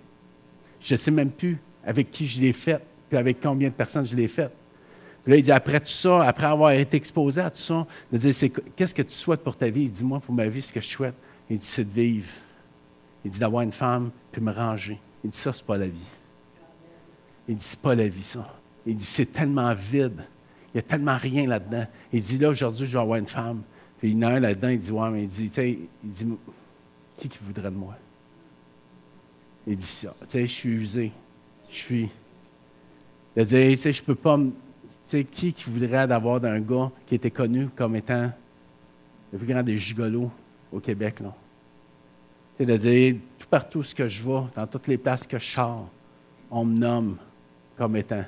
Je ne sais même plus avec qui je l'ai fait, puis avec combien de personnes je l'ai fait. Puis là, il dit, après tout ça, après avoir été exposé à tout ça, de dire, qu'est-ce que tu souhaites pour ta vie? Il dit, moi, pour ma vie, ce que je souhaite, il dit, c'est de vivre. Il dit d'avoir une femme puis me ranger. Il dit, ça, c'est pas la vie. Il dit, c'est pas la vie, ça. Il dit, c'est tellement vide. Il y a tellement rien là-dedans. Il dit, là, aujourd'hui, je vais avoir une femme. Puis il y en a un là-dedans, il dit, ouais, mais il dit, tu sais, il dit, qui qui voudrait de moi? Il dit ça. Tu sais, je suis usé. Je suis. Il dit, tu sais, je peux pas Tu sais, qui qui voudrait d'avoir d'un gars qui était connu comme étant le plus grand des gigolos? Au Québec, là? C'est-à-dire, tout partout ce que je vois, dans toutes les places que je sors, on me nomme comme étant.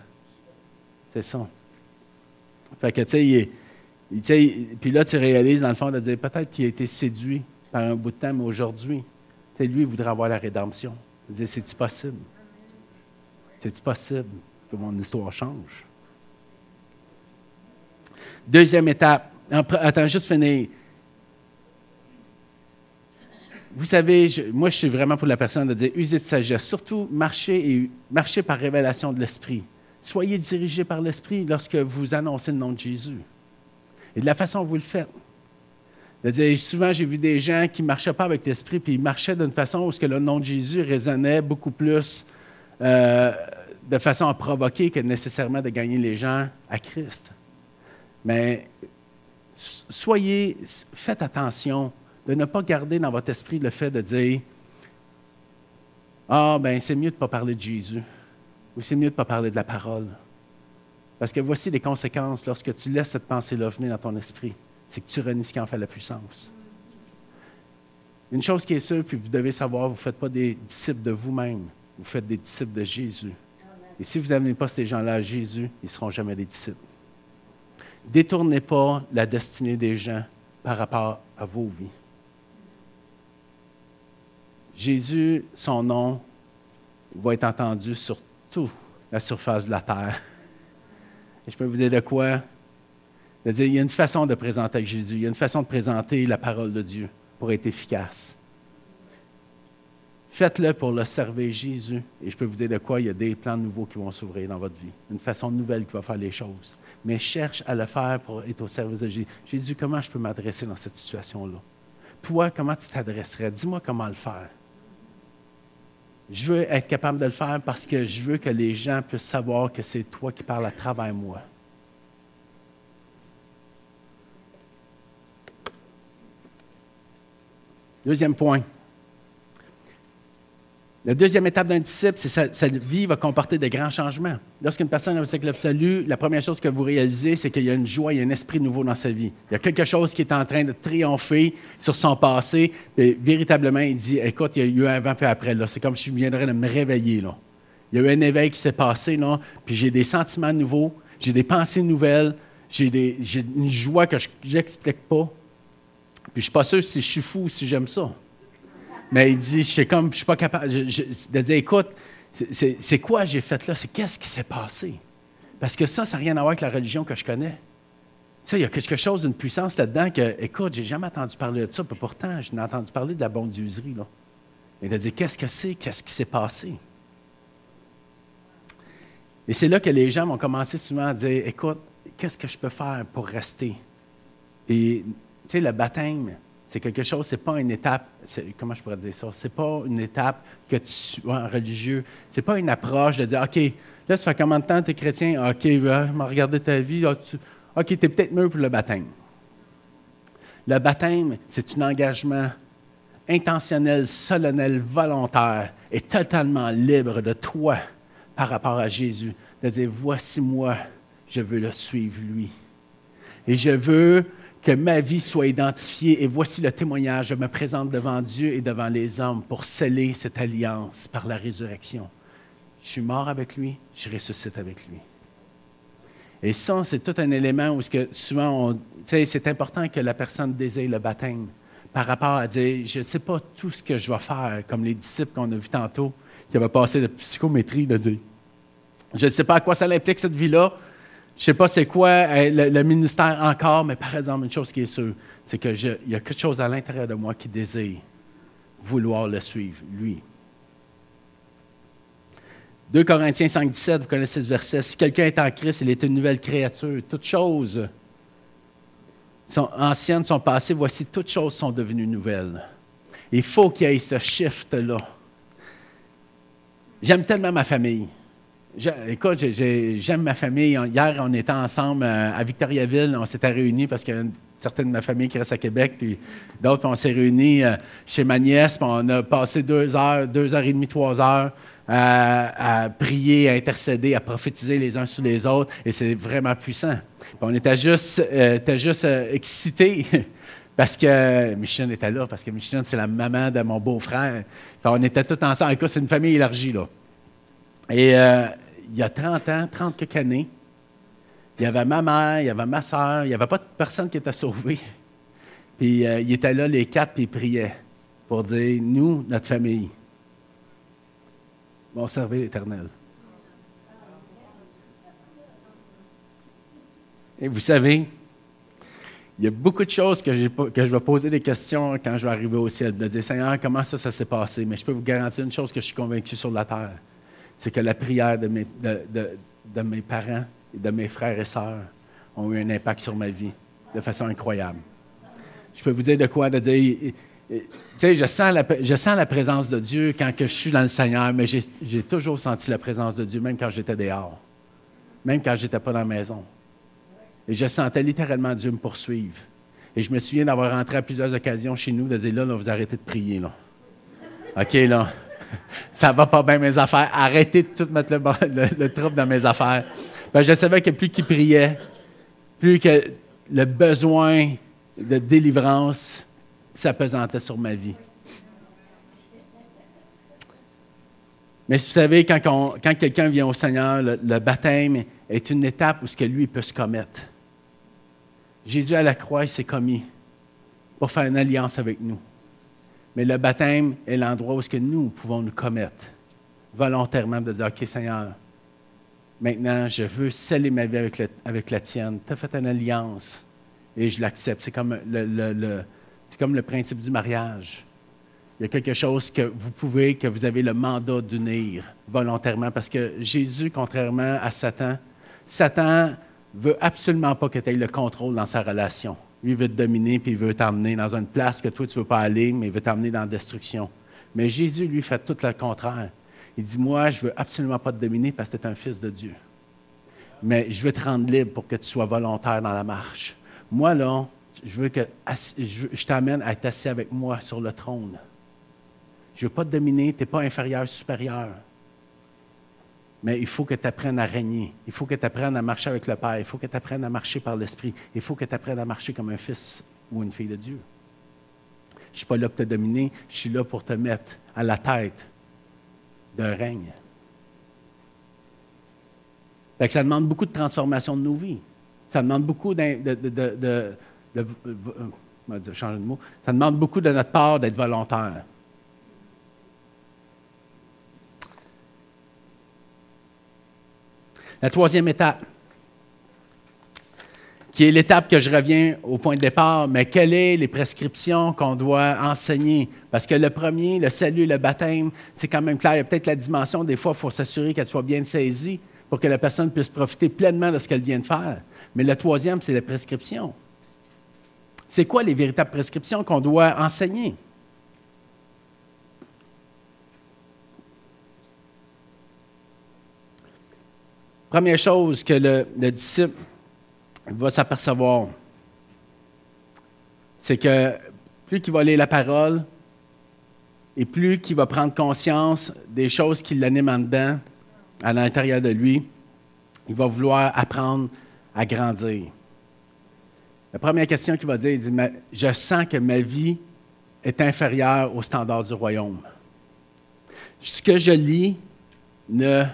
C'est ça. Fait que, tu sais, puis là, tu réalises, dans le fond, de dire peut-être qu'il a été séduit par un bout de temps, mais aujourd'hui, lui, il voudrait avoir la rédemption. C'est-tu possible? C'est-tu possible que mon histoire change? Deuxième étape. Attends, juste finir vous savez, moi, je suis vraiment pour la personne de dire usez de sagesse. Surtout, marchez, et, marchez par révélation de l'Esprit. Soyez dirigés par l'Esprit lorsque vous annoncez le nom de Jésus. Et de la façon dont vous le faites. Souvent, j'ai vu des gens qui ne marchaient pas avec l'Esprit, puis ils marchaient d'une façon où que le nom de Jésus résonnait beaucoup plus euh, de façon à provoquer que nécessairement de gagner les gens à Christ. Mais soyez, faites attention de ne pas garder dans votre esprit le fait de dire Ah, ben c'est mieux de ne pas parler de Jésus. ou c'est mieux de ne pas parler de la parole? Parce que voici les conséquences lorsque tu laisses cette pensée-là venir dans ton esprit. C'est que tu renies ce qui en fait la puissance. Une chose qui est sûre, puis vous devez savoir, vous ne faites pas des disciples de vous-même, vous faites des disciples de Jésus. Et si vous n'amenez pas ces gens-là à Jésus, ils ne seront jamais des disciples. Détournez pas la destinée des gens par rapport à vos vies. Jésus, son nom, va être entendu sur toute la surface de la terre. Et je peux vous dire de quoi? Il y a une façon de présenter Jésus, il y a une façon de présenter la parole de Dieu pour être efficace. Faites-le pour le servir Jésus. Et je peux vous dire de quoi? Il y a des plans nouveaux qui vont s'ouvrir dans votre vie. Une façon nouvelle qui va faire les choses. Mais cherche à le faire pour être au service de Jésus. Jésus, comment je peux m'adresser dans cette situation-là? Toi, comment tu t'adresserais? Dis-moi comment le faire. Je veux être capable de le faire parce que je veux que les gens puissent savoir que c'est toi qui parles à travers moi. Deuxième point. La deuxième étape d'un disciple, c'est que sa, vie va comporter de grands changements. Lorsqu'une personne a le salut, la première chose que vous réalisez, c'est qu'il y a une joie, il y a un esprit nouveau dans sa vie. Il y a quelque chose qui est en train de triompher sur son passé. Et véritablement, il dit Écoute, il y a eu un avant et après. C'est comme si je viendrais de me réveiller. Là. Il y a eu un éveil qui s'est passé, là, puis j'ai des sentiments nouveaux, j'ai des pensées nouvelles, j'ai, une joie que je n'explique pas. Puis je ne suis pas sûr si je suis fou ou si j'aime ça. Mais il dit, je suis comme, je suis pas capable de dire, écoute, c'est quoi j'ai fait là? C'est qu'est-ce qui s'est passé? Parce que ça, ça n'a rien à voir avec la religion que je connais. Ça, il y a quelque chose d'une puissance là-dedans que, écoute, j'ai jamais entendu parler de ça, puis pourtant, je n'ai entendu parler de la bondieuserie. Là. Et de dire, qu'est-ce que c'est? Qu'est-ce qui s'est passé? Et c'est là que les gens vont commencer souvent à dire, écoute, qu'est-ce que je peux faire pour rester? Et, tu sais, le baptême, c'est quelque chose, c'est pas une étape, comment je pourrais dire ça? C'est pas une étape que tu en religieux. C'est pas une approche de dire, OK, là, ça fait combien de temps tu es chrétien? OK, va regarder ta vie. OK, tu es peut-être mieux pour le baptême. Le baptême, c'est un engagement intentionnel, solennel, volontaire et totalement libre de toi par rapport à Jésus. De dire, voici moi, je veux le suivre, lui. Et je veux que ma vie soit identifiée et voici le témoignage. Je me présente devant Dieu et devant les hommes pour sceller cette alliance par la résurrection. Je suis mort avec lui, je ressuscite avec lui. Et ça, c'est tout un élément où que souvent, c'est important que la personne désire le baptême par rapport à dire, je ne sais pas tout ce que je vais faire, comme les disciples qu'on a vus tantôt, qui avaient passé de psychométrie, de dire, je ne sais pas à quoi ça implique cette vie-là, je sais pas c'est quoi euh, le, ministère encore, mais par exemple, une chose qui est sûre, c'est qu'il y a quelque chose à l'intérieur de moi qui désire vouloir le suivre, lui. 2 Corinthiens 5, 17, vous connaissez ce verset. Si quelqu'un est en Christ, il est une nouvelle créature. Toutes choses sont anciennes, sont passées. Voici, toutes choses sont devenues nouvelles. Il faut qu'il y ait ce shift-là. J'aime tellement ma famille écoute, j'aime ma famille. Hier, on était ensemble euh, à Victoriaville. On s'était réunis parce qu'il y a une de ma famille qui reste à Québec, puis d'autres, on s'est réunis euh, chez ma nièce, puis on a passé deux heures, deux heures et demie, trois heures à, prier, à intercéder, à prophétiser les uns sur les autres, et c'est vraiment puissant. on était juste, euh, juste excités parce que Michel était là, parce que Michel, c'est la maman de mon beau-frère. on était tous ensemble. Écoute, c'est une famille élargie, là. Et il y a 30 ans, 30 quelques années, il y avait ma mère, il y avait ma soeur, il n'y avait pas de personne qui était sauvée. Puis euh, ils étaient là, les quatre, puis ils priaient pour dire Nous, notre famille, vont servir l'Éternel. Et vous savez, il y a beaucoup de choses que, que, je vais poser des questions quand je vais arriver au ciel. De dire Seigneur, comment ça, ça s'est passé? Mais je peux vous garantir une chose que je suis convaincu sur la terre c'est que la prière de mes, parents et de mes frères et sœurs ont eu un impact sur ma vie de façon incroyable. Je peux vous dire de quoi? De dire, tu sais, je sens, la, présence de Dieu quand que je suis dans le Seigneur, mais j'ai toujours senti la présence de Dieu, même quand j'étais dehors, même quand je n'étais pas dans la maison. Et je sentais littéralement Dieu me poursuivre. Et je me souviens d'avoir rentré à plusieurs occasions chez nous, de dire là, là vous arrêtez de prier, là. OK, là. ça va pas bien mes affaires. Arrêtez de tout mettre le, trouble dans mes affaires. Ben, je savais que plus qu'il priait, plus que le besoin de délivrance s'apesantait sur ma vie. Mais vous savez, quand, quelqu'un vient au Seigneur, le, baptême est une étape où ce que lui peut se commettre. Jésus à la croix, il s'est commis pour faire une alliance avec nous. Mais le baptême est l'endroit où ce que nous pouvons nous commettre volontairement de dire, OK Seigneur, maintenant je veux sceller ma vie avec, la tienne. Tu as fait une alliance et je l'accepte. C'est comme le, c'est comme le principe du mariage. Il y a quelque chose que vous pouvez, que vous avez le mandat d'unir volontairement, parce que Jésus, contrairement à Satan, Satan veut absolument pas que tu aies le contrôle dans sa relation. Lui, veut te dominer, puis il veut t'emmener dans une place que toi, tu ne veux pas aller, mais il veut t'emmener dans la destruction. Mais Jésus, lui, fait tout le contraire. Il dit, moi, je ne veux absolument pas te dominer parce que tu es un fils de Dieu. Mais je veux te rendre libre pour que tu sois volontaire dans la marche. Moi, là, je veux que je t'amène à être assis avec moi sur le trône. Je ne veux pas te dominer, tu n'es pas inférieur, supérieur. Mais il faut que tu apprennes à régner. Il faut que tu apprennes à marcher avec le Père. Il faut que tu apprennes à marcher par l'Esprit. Il faut que tu apprennes à marcher comme un fils ou une fille de Dieu. Je ne suis pas là pour te dominer, je suis là pour te mettre à la tête d'un règne. ça demande beaucoup de transformation de nos vies. Ça demande beaucoup de, de changer de mot? Ça demande beaucoup de notre part d'être volontaire. La troisième étape, qui est l'étape que je reviens au point de départ, mais quelles sont les prescriptions qu'on doit enseigner? Parce que le premier, le salut, le baptême, c'est quand même clair. Il y a peut-être la dimension, des fois, il faut s'assurer qu'elle soit bien saisie pour que la personne puisse profiter pleinement de ce qu'elle vient de faire. Mais le troisième, c'est la prescription. C'est quoi les véritables prescriptions qu'on doit enseigner? Première chose que le, disciple va s'apercevoir, c'est que plus qu'il va lire la parole et plus qu'il va prendre conscience des choses qui l'animent en dedans, à l'intérieur de lui, il va vouloir apprendre à grandir. La première question qu'il va dire, il dit, je sens que ma vie est inférieure aux standards du royaume. Ce que je lis ne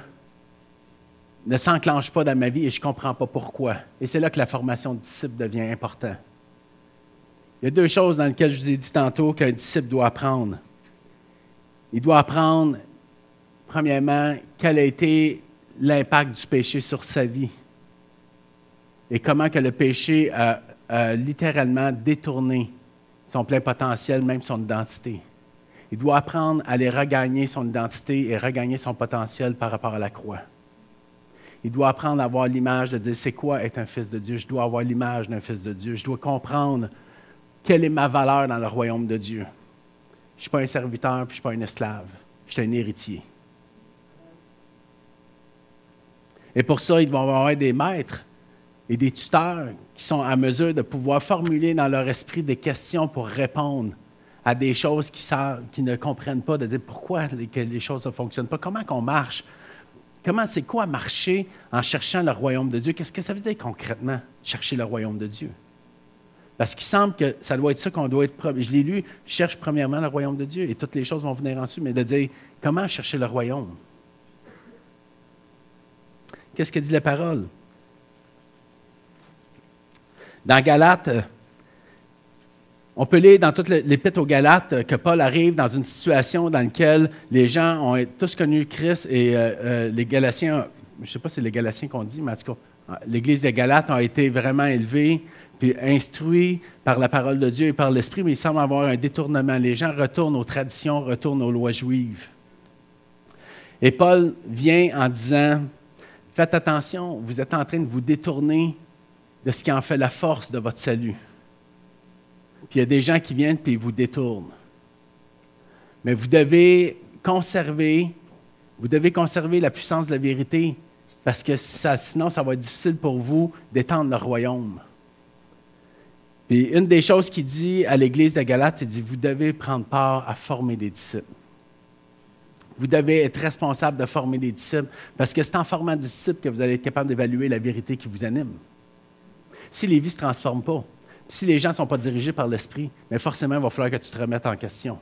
ne s'enclenche pas dans ma vie et je ne comprends pas pourquoi. Et c'est là que la formation de disciple devient importante. Il y a deux choses dans lesquelles je vous ai dit tantôt qu'un disciple doit apprendre. Il doit apprendre, premièrement, quel a été l'impact du péché sur sa vie et comment que le péché a, a littéralement détourné son plein potentiel, même son identité. Il doit apprendre à aller regagner son identité et regagner son potentiel par rapport à la croix. Il doit apprendre à avoir l'image de dire c'est quoi être un fils de Dieu? Je dois avoir l'image d'un fils de Dieu. Je dois comprendre quelle est ma valeur dans le royaume de Dieu. Je ne suis pas un serviteur, puis je ne suis pas un esclave. Je suis un héritier. Et pour ça, il doit y avoir des maîtres et des tuteurs qui sont à mesure de pouvoir formuler dans leur esprit des questions pour répondre à des choses qui, ne comprennent pas, de dire pourquoi les choses ne fonctionnent pas, comment on marche, Comment c'est quoi marcher en cherchant le royaume de Dieu? Qu'est-ce que ça veut dire concrètement, chercher le royaume de Dieu? Parce qu'il semble que ça doit être ça qu'on doit être. Je l'ai lu, cherche premièrement le royaume de Dieu et toutes les choses vont venir ensuite, mais de dire comment chercher le royaume? Qu'est-ce que dit la parole? Dans Galates, on peut lire dans toute l'épître aux Galates que Paul arrive dans une situation dans laquelle les gens ont tous connu Christ et euh, euh, les Galatiens, je ne sais pas si c'est les Galatiens qu'on dit, mais en tout cas, euh, l'Église des Galates a été vraiment élevée puis instruits par la parole de Dieu et par l'Esprit, mais il semble avoir un détournement. Les gens retournent aux traditions, retournent aux lois juives. Et Paul vient en disant, faites attention, vous êtes en train de vous détourner de ce qui en fait la force de votre salut. Puis il y a des gens qui viennent puis ils vous détournent. Mais vous devez conserver, vous devez conserver la puissance de la vérité parce que sinon, ça va être difficile pour vous d'étendre le royaume. Puis une des choses qu'il dit à l'Église de Galate, il dit Vous devez prendre part à former des disciples. Vous devez être responsable de former des disciples parce que c'est en formant des disciples que vous allez être capable d'évaluer la vérité qui vous anime. Si les vies ne se transforment pas, si les gens ne sont pas dirigés par l'esprit, mais forcément, il va falloir que tu te remettes en question.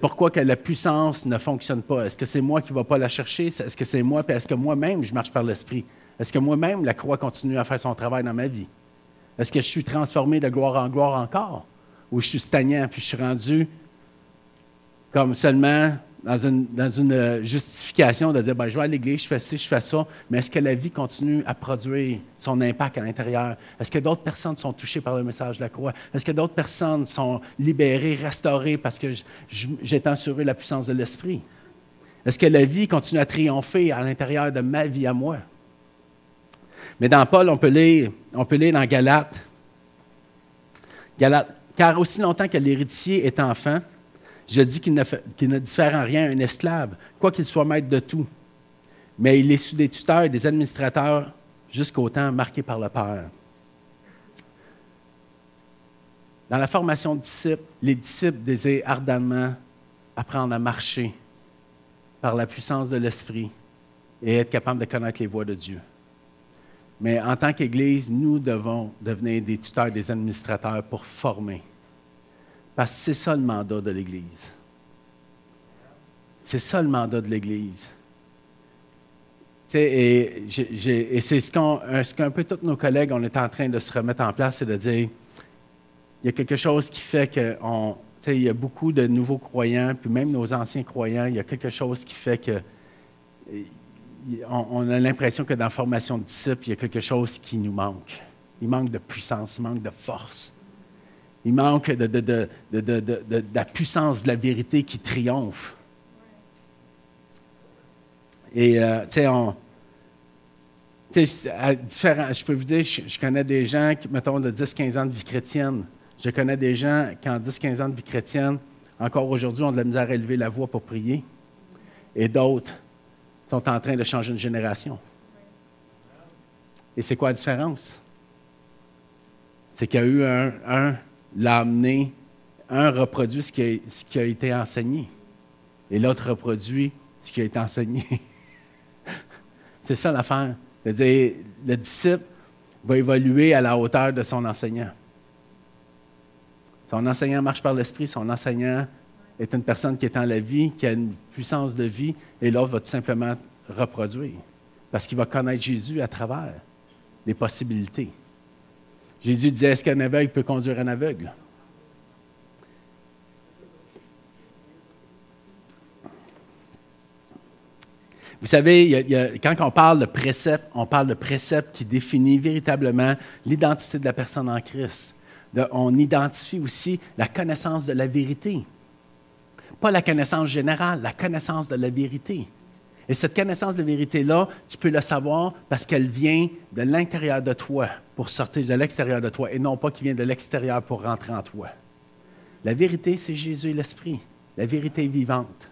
Pourquoi que la puissance ne fonctionne pas? Est-ce que c'est moi qui ne vais pas la chercher? Est-ce que c'est moi? Est-ce que moi-même, je marche par l'esprit? Est-ce que moi-même, la croix continue à faire son travail dans ma vie? Est-ce que je suis transformé de gloire en gloire encore? Ou je suis stagnant, puis je suis rendu comme seulement dans une, justification de dire ben, je vais à l'église, je fais ci, je fais ça, mais est-ce que la vie continue à produire son impact à l'intérieur? Est-ce que d'autres personnes sont touchées par le message de la croix? Est-ce que d'autres personnes sont libérées, restaurées parce que j'étends sur eux la puissance de l'esprit? Est-ce que la vie continue à triompher à l'intérieur de ma vie à moi? Mais dans Paul, on peut lire, on peut dans Galates, Galates, car aussi longtemps que l'héritier est enfant, je dis qu'il ne, diffère en rien un esclave, quoi qu'il soit maître de tout. Mais il est sous des tuteurs et des administrateurs jusqu'au temps marqué par le Père. Dans la formation de disciples, les disciples désirent ardemment apprendre à marcher par la puissance de l'Esprit et être capable de connaître les voies de Dieu. Mais en tant qu'Église, nous devons devenir des tuteurs, des administrateurs pour former parce que c'est ça le mandat de l'Église. C'est ça le mandat de l'Église. Et, c'est ce qu'un peu tous nos collègues, on est en train de se remettre en place, c'est de dire, il y a quelque chose qui fait il y a beaucoup de nouveaux croyants, puis même nos anciens croyants, il y a quelque chose qui fait que on, a l'impression que dans la formation de disciples, il y a quelque chose qui nous manque. Il manque de puissance, il manque de force. Il manque de, la puissance de la vérité qui triomphe. Et, euh, tu sais, on. je peux vous dire, je, connais des gens qui, mettons, de 10-15 ans de vie chrétienne. Je connais des gens qui, en 10-15 ans de vie chrétienne, encore aujourd'hui, ont de la misère à élever la voix pour prier. Et d'autres sont en train de changer de génération. Et c'est quoi la différence? C'est qu'il y a eu un l'a amené, un reproduit ce qui, a, été enseigné et l'autre reproduit ce qui a été enseigné. C'est ça l'affaire. dire le disciple va évoluer à la hauteur de son enseignant. Son enseignant marche par l'esprit, son enseignant est une personne qui est en la vie, qui a une puissance de vie, et l'autre va tout simplement reproduire. Parce qu'il va connaître Jésus à travers les possibilités. Jésus disait, est-ce qu'un aveugle peut conduire un aveugle? Vous savez, quand on parle de précepte, on parle de précepte qui définit véritablement l'identité de la personne en Christ. on identifie aussi la connaissance de la vérité. Pas la connaissance générale, la connaissance de la vérité. Et cette connaissance de vérité-là, tu peux la savoir parce qu'elle vient de l'intérieur de toi pour sortir de l'extérieur de toi et non pas qui vient de l'extérieur pour rentrer en toi. La vérité, c'est Jésus et l'Esprit. La vérité vivante.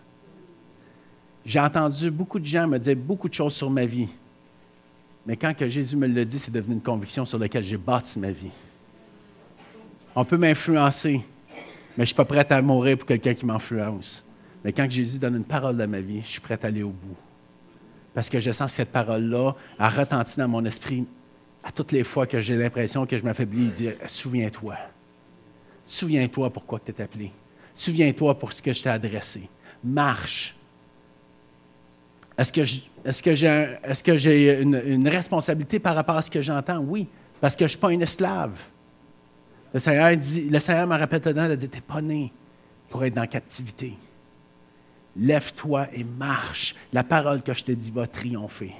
J'ai entendu beaucoup de gens me dire beaucoup de choses sur ma vie. Mais quand que Jésus me l'a dit, c'est devenu une conviction sur laquelle j'ai bâti ma vie. On peut m'influencer, mais je ne suis pas prêt à mourir pour quelqu'un qui m'influence. Mais quand Jésus donne une parole dans ma vie, je suis prêt à aller au bout. Parce que je sens que cette parole-là a retenti dans mon esprit à toutes les fois que j'ai l'impression que je m'affaiblis, dire Souviens-toi. Souviens-toi pourquoi tu es appelé. Souviens-toi pour ce que je t'ai adressé. Marche. Est-ce que, j'ai, une, responsabilité par rapport à ce que j'entends? Oui, parce que je ne suis pas un esclave. Le Seigneur, dit, le Seigneur me rappelle dedans, il a dit, tu n'es pas né pour être dans la captivité. Lève-toi et marche. La parole que je te dis va triompher.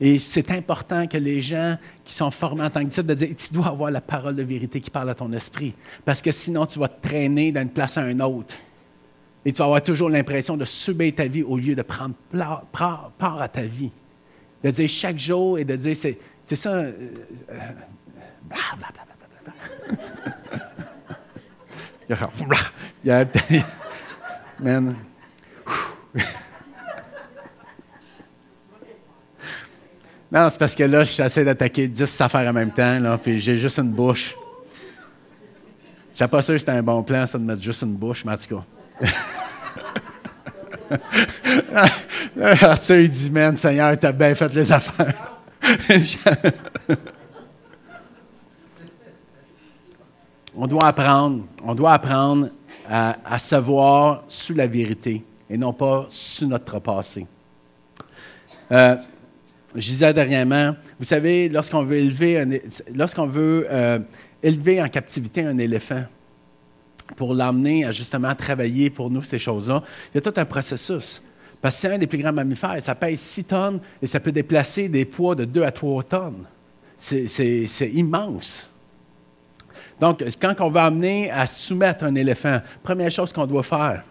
Et c'est important que les gens qui sont formés en tant que disciples de dire, tu dois avoir la parole de vérité qui parle à ton esprit. Parce que sinon, tu vas te traîner d'une place à une autre. Et tu vas avoir toujours l'impression de subir ta vie au lieu de prendre part, à ta vie. De dire chaque jour et de dire, c'est ça. Euh, euh, Man. Non, c'est parce que là, j'essaie d'attaquer 10 affaires en même temps, là, puis j'ai juste une bouche. Je pas sûr que c'était un bon plan, ça, de mettre juste une bouche, mais en tout cas. Arthur, il dit, man, Seigneur, t'as bien fait les affaires. On doit apprendre, on doit apprendre à, savoir sous la vérité et non pas sous notre passé. Euh, je disais dernièrement, vous savez, lorsqu'on veut élever, lorsqu'on veut euh, élever en captivité un éléphant pour l'emmener à justement travailler pour nous ces choses-là, il y a tout un processus. Parce que c'est un des plus grands mammifères. Ça pèse 6 tonnes et ça peut déplacer des poids de 2 à 3 tonnes. C'est immense. Donc, quand on va amener à soumettre un éléphant, première chose qu'on doit faire,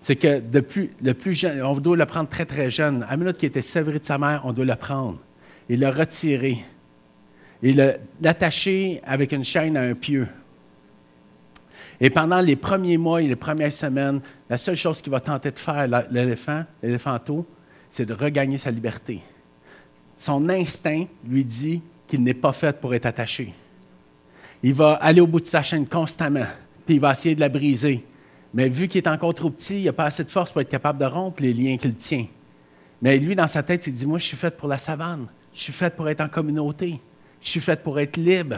c'est que le plus jeune, on doit le prendre très, très jeune. À minute qui était sévré de sa mère, on doit le prendre et le retirer et l'attacher avec une chaîne à un pieu. Et pendant les premiers mois et les premières semaines, la seule chose qu'il va tenter de faire, l'éléphant, l'éléphanto, c'est de regagner sa liberté. Son instinct lui dit qu'il n'est pas fait pour être attaché. Il va aller au bout de sa chaîne constamment, puis il va essayer de la briser. Mais vu qu'il est encore trop petit, il n'a pas assez de force pour être capable de rompre les liens qu'il tient. Mais lui, dans sa tête, il dit, moi, je suis fait pour la savane. Je suis fait pour être en communauté. Je suis fait pour être libre.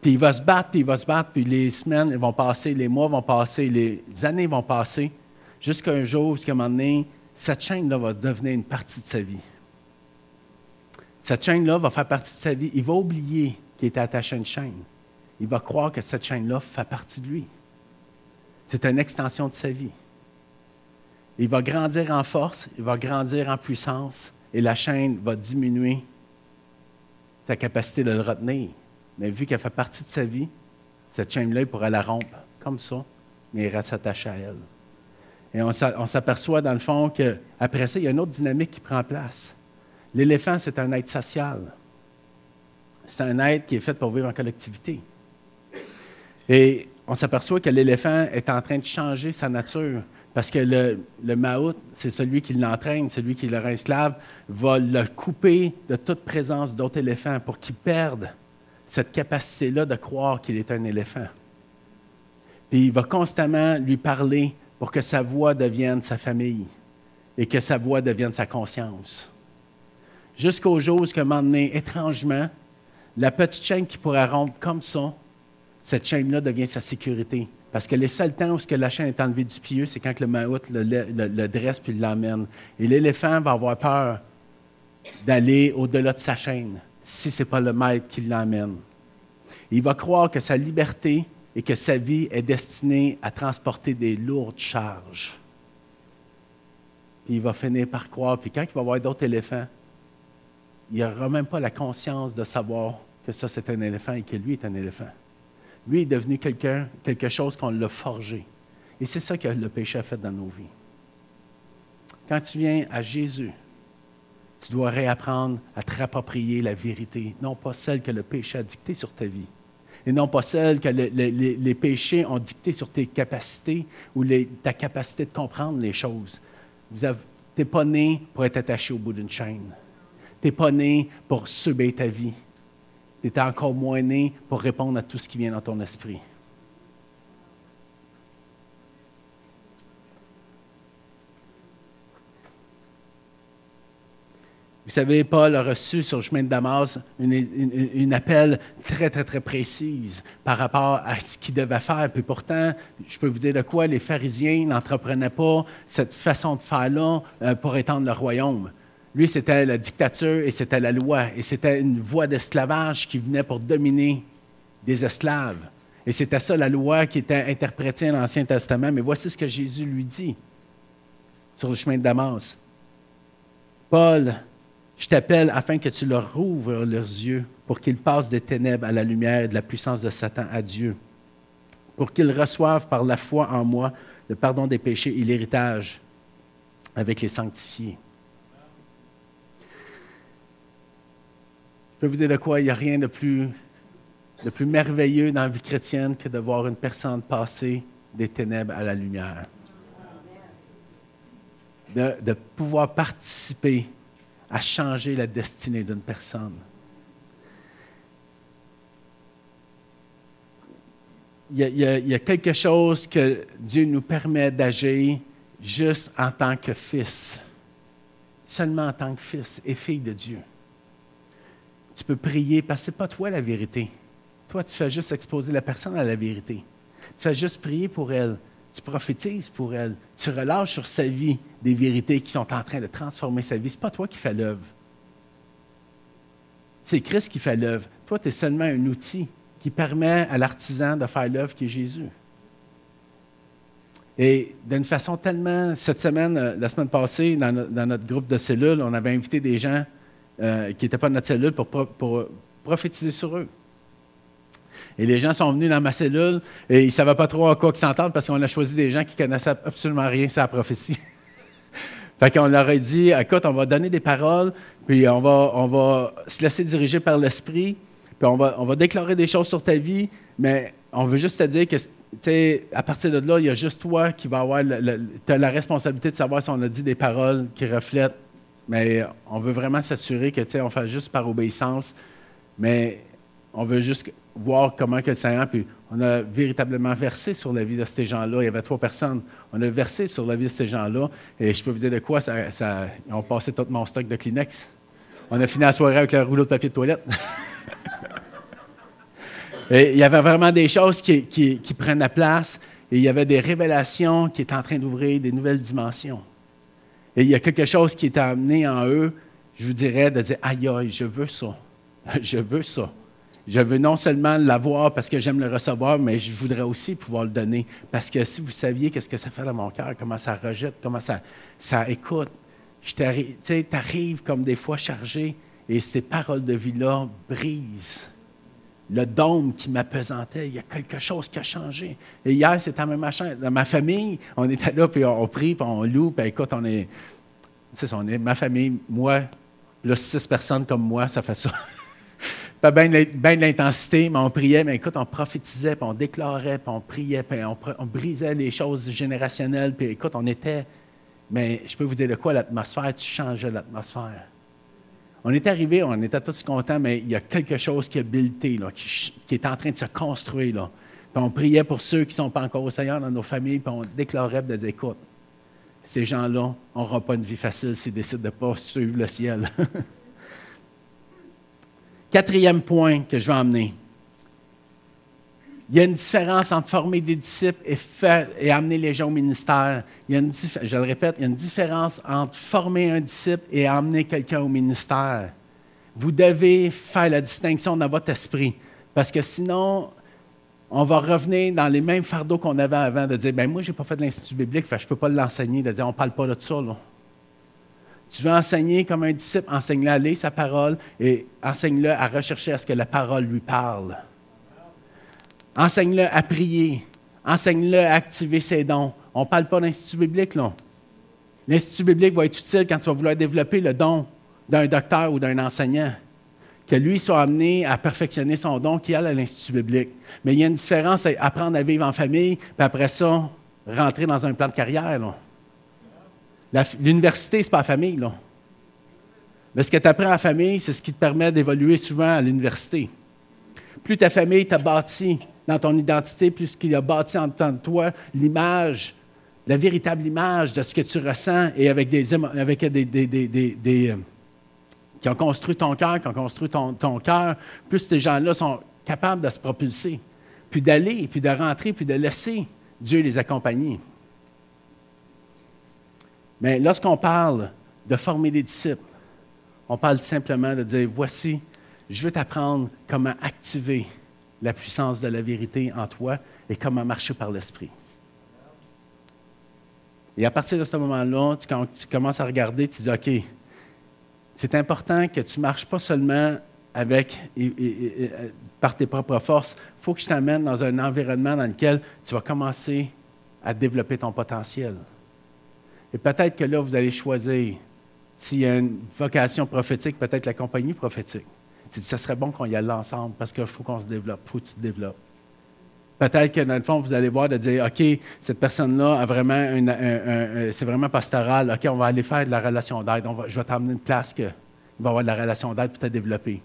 Puis il va se battre, puis il va se battre, puis les semaines vont passer, les mois vont passer, les années vont passer, jusqu'à un jour, jusqu'à un moment donné, cette chaîne-là va devenir une partie de sa vie. Cette chaîne-là va faire partie de sa vie. Il va oublier qu'il était attaché à une chaîne. Il va croire que cette chaîne-là fait partie de lui. C'est une extension de sa vie. Il va grandir en force, il va grandir en puissance, et la chaîne va diminuer sa capacité de le retenir. Mais vu qu'elle fait partie de sa vie, cette chaîne-là, il pourrait la rompre comme ça, mais il reste attaché à elle. Et on s'aperçoit, dans le fond, qu'après ça, il y a une autre dynamique qui prend place. L'éléphant, c'est un être social. C'est un être qui est fait pour vivre en collectivité. Et on s'aperçoit que l'éléphant est en train de changer sa nature. Parce que le, maout, c'est celui qui l'entraîne, celui qui le rend esclave, va le couper de toute présence d'autres éléphants pour qu'il perde cette capacité-là de croire qu'il est un éléphant. Puis il va constamment lui parler pour que sa voix devienne sa famille et que sa voix devienne sa conscience. Jusqu'au jour où, à un donné, étrangement, la petite chaîne qui pourrait rompre comme ça cette chaîne-là devient sa sécurité. Parce que les seuls temps où que la chaîne est enlevée du pieu, c'est quand le maout le, dresse puis l'emmène. Et l'éléphant va avoir peur d'aller au-delà de sa chaîne si ce n'est pas le maître qui l'emmène. Il va croire que sa liberté et que sa vie est destinée à transporter des lourdes charges. Puis il va finir par croire, puis quand il va voir d'autres éléphants, il n'aura même pas la conscience de savoir que ça c'est un éléphant et que lui est un éléphant. Lui est devenu quelque chose qu'on l'a forgé. Et c'est ça que le péché a fait dans nos vies. Quand tu viens à Jésus, tu dois réapprendre à te rapproprier la vérité, non pas celle que le péché a dictée sur ta vie, et non pas celle que les, péchés ont dictée sur tes capacités ou ta capacité de comprendre les choses. Tu n'es pas né pour être attaché au bout d'une chaîne. Tu n'es pas né pour subir ta vie tu étais encore moins né pour répondre à tout ce qui vient dans ton esprit. Vous savez, Paul a reçu sur le chemin de Damas une, appel très, très, très précise par rapport à ce qu'il devait faire. Puis pourtant, je peux vous dire de quoi les pharisiens n'entreprenaient pas cette façon de faire-là euh, pour étendre le royaume. Lui, c'était la dictature et c'était la loi. Et c'était une voie d'esclavage qui venait pour dominer des esclaves. Et c'était ça la loi qui était interprétée dans l'Ancien Testament. Mais voici ce que Jésus lui dit sur le chemin de Damas. Paul, je t'appelle afin que tu leur rouvres leurs yeux pour qu'ils passent des ténèbres à la lumière et de la puissance de Satan à Dieu, pour qu'ils reçoivent par la foi en moi le pardon des péchés et l'héritage avec les sanctifiés. Je vais vous dire de quoi, il n'y a rien de plus, de plus merveilleux dans la vie chrétienne que de voir une personne passer des ténèbres à la lumière. De, de pouvoir participer à changer la destinée d'une personne. il y, a, quelque chose que Dieu nous permet d'agir juste en tant que fils. Seulement en tant que fils et fille de Dieu. Tu peux prier parce que ce n'est pas toi la vérité. Toi, tu fais juste exposer la personne à la vérité. Tu fais juste prier pour elle. Tu prophétises pour elle. Tu relâches sur sa vie des vérités qui sont en train de transformer sa vie. Ce n'est pas toi qui fais l'œuvre. C'est Christ qui fait l'œuvre. Toi, tu es seulement un outil qui permet à l'artisan de faire l'œuvre qui est Jésus. Et d'une façon tellement, cette semaine, euh, la semaine passée, dans, notre groupe de cellules, on avait invité des gens euh, qui n'étaient pas de notre cellule pour, prophétiser sur eux. Et les gens sont venus dans ma cellule et ils ne savaient pas trop à quoi ils s'entendent parce qu'on a choisi des gens qui ne connaissaient absolument rien sur la prophétie. fait qu'on leur a dit, écoute, on va donner des paroles, puis on va, se laisser diriger par l'Esprit, puis on va, déclarer des choses sur ta vie, mais on veut juste te dire que, à partir de là, il y a juste toi qui va avoir as la responsabilité de savoir si on a dit des paroles qui reflètent. Mais on veut vraiment s'assurer que, on fait juste par obéissance, mais on veut juste voir comment que le Seigneur, puis on a véritablement versé sur la vie de ces gens-là. Il y avait trois personnes. On a versé sur la vie de ces gens-là. Et je peux vous dire de quoi, ça, ça, ils ont passé tout mon stock de Kleenex. On a fini la soirée avec le rouleau de papier de toilette. Et il y avait vraiment des choses qui, prennent la place et il y avait des révélations qui étaient en train d'ouvrir des nouvelles dimensions. Et il y a quelque chose qui est amené en eux, je vous dirais, de dire Aïe, aïe, je veux ça. Je veux ça. Je veux non seulement l'avoir parce que j'aime le recevoir, mais je voudrais aussi pouvoir le donner. Parce que si vous saviez qu'est-ce que ça fait dans mon cœur, comment ça rejette, comment ça, ça écoute, tu arrives comme des fois chargé et ces paroles de vie-là brisent le dôme qui m'apesantait. Il y a quelque chose qui a changé. Et hier, c'était même machin. Dans ma famille, on était là, puis on, prie, puis on loue, puis écoute, on est. C'est ça, on est ma famille, moi, là, six personnes comme moi, ça fait ça. pas bien de l'intensité, mais on priait, mais écoute, on prophétisait, puis on déclarait, puis on priait, puis on, on brisait les choses générationnelles, puis écoute, on était. Mais je peux vous dire de quoi l'atmosphère, tu changeais l'atmosphère. On est arrivé, on était tous contents, mais il y a quelque chose qui a builté, qui, est en train de se construire. On priait pour ceux qui ne sont pas encore au Seigneur dans nos familles, puis on déclarait de dire, écoute, ces gens-là n'auront pas une vie facile s'ils décident de ne pas suivre le ciel. Quatrième point que je vais emmener. Il y a une différence entre former des disciples et, amener les gens au ministère. Il y a une, je le répète, il y a une différence entre former un disciple et amener quelqu'un au ministère. Vous devez faire la distinction dans votre esprit, parce que sinon, on va revenir dans les mêmes fardeaux qu'on avait avant, de dire, ben moi, je n'ai pas fait de l'Institut biblique, je ne peux pas l'enseigner, de dire, on ne parle pas de ça. Tu veux enseigner comme un disciple, enseigne-le à lire sa parole et enseigne-le à rechercher à ce que la parole lui parle. Enseigne-le à prier. Enseigne-le à activer ses dons. On ne parle pas d'institut biblique, là. L'institut biblique va être utile quand tu vas vouloir développer le don d'un docteur ou d'un enseignant. Que lui soit amené à perfectionner son don qu'il a à l'Institut biblique. Mais il y a une différence à apprendre à vivre en famille, puis après ça, rentrer dans un plan de carrière. L'université, ce n'est pas la famille. Là. Mais ce que tu apprends en famille, c'est ce qui te permet d'évoluer souvent à l'université. Plus ta famille t'a bâti dans ton identité, puisqu'il a bâti en toi l'image, la véritable image de ce que tu ressens et avec des, avec des, des, euh, qui ont construit ton cœur, qui ont construit ton, ton cœur, plus ces gens-là sont capables de se propulser, puis d'aller, puis de rentrer, puis de laisser Dieu les accompagner. Mais lorsqu'on parle de former des disciples, on parle simplement de dire, voici, je veux t'apprendre comment activer la puissance de la vérité en toi et comment marcher par l'esprit. Et à partir de ce moment-là, quand tu commences à regarder, tu dis, OK, c'est important que tu marches pas seulement avec, par tes propres forces. Il faut que je t'amène dans un environnement dans lequel tu vas commencer à développer ton potentiel. Et peut-être que là, vous allez choisir, s'il y a une vocation prophétique, peut-être la compagnie prophétique. Tu dis, ça serait bon qu'on y aille ensemble parce qu'il faut qu'on se développe, il faut que tu te développes. Peut-être que dans le fond, vous allez voir de dire, OK, cette personne-là a vraiment une, c'est vraiment pastoral. OK, on va aller faire de la relation d'aide. Je vais t'emmener une place qu'il va avoir de la relation d'aide pour te développer.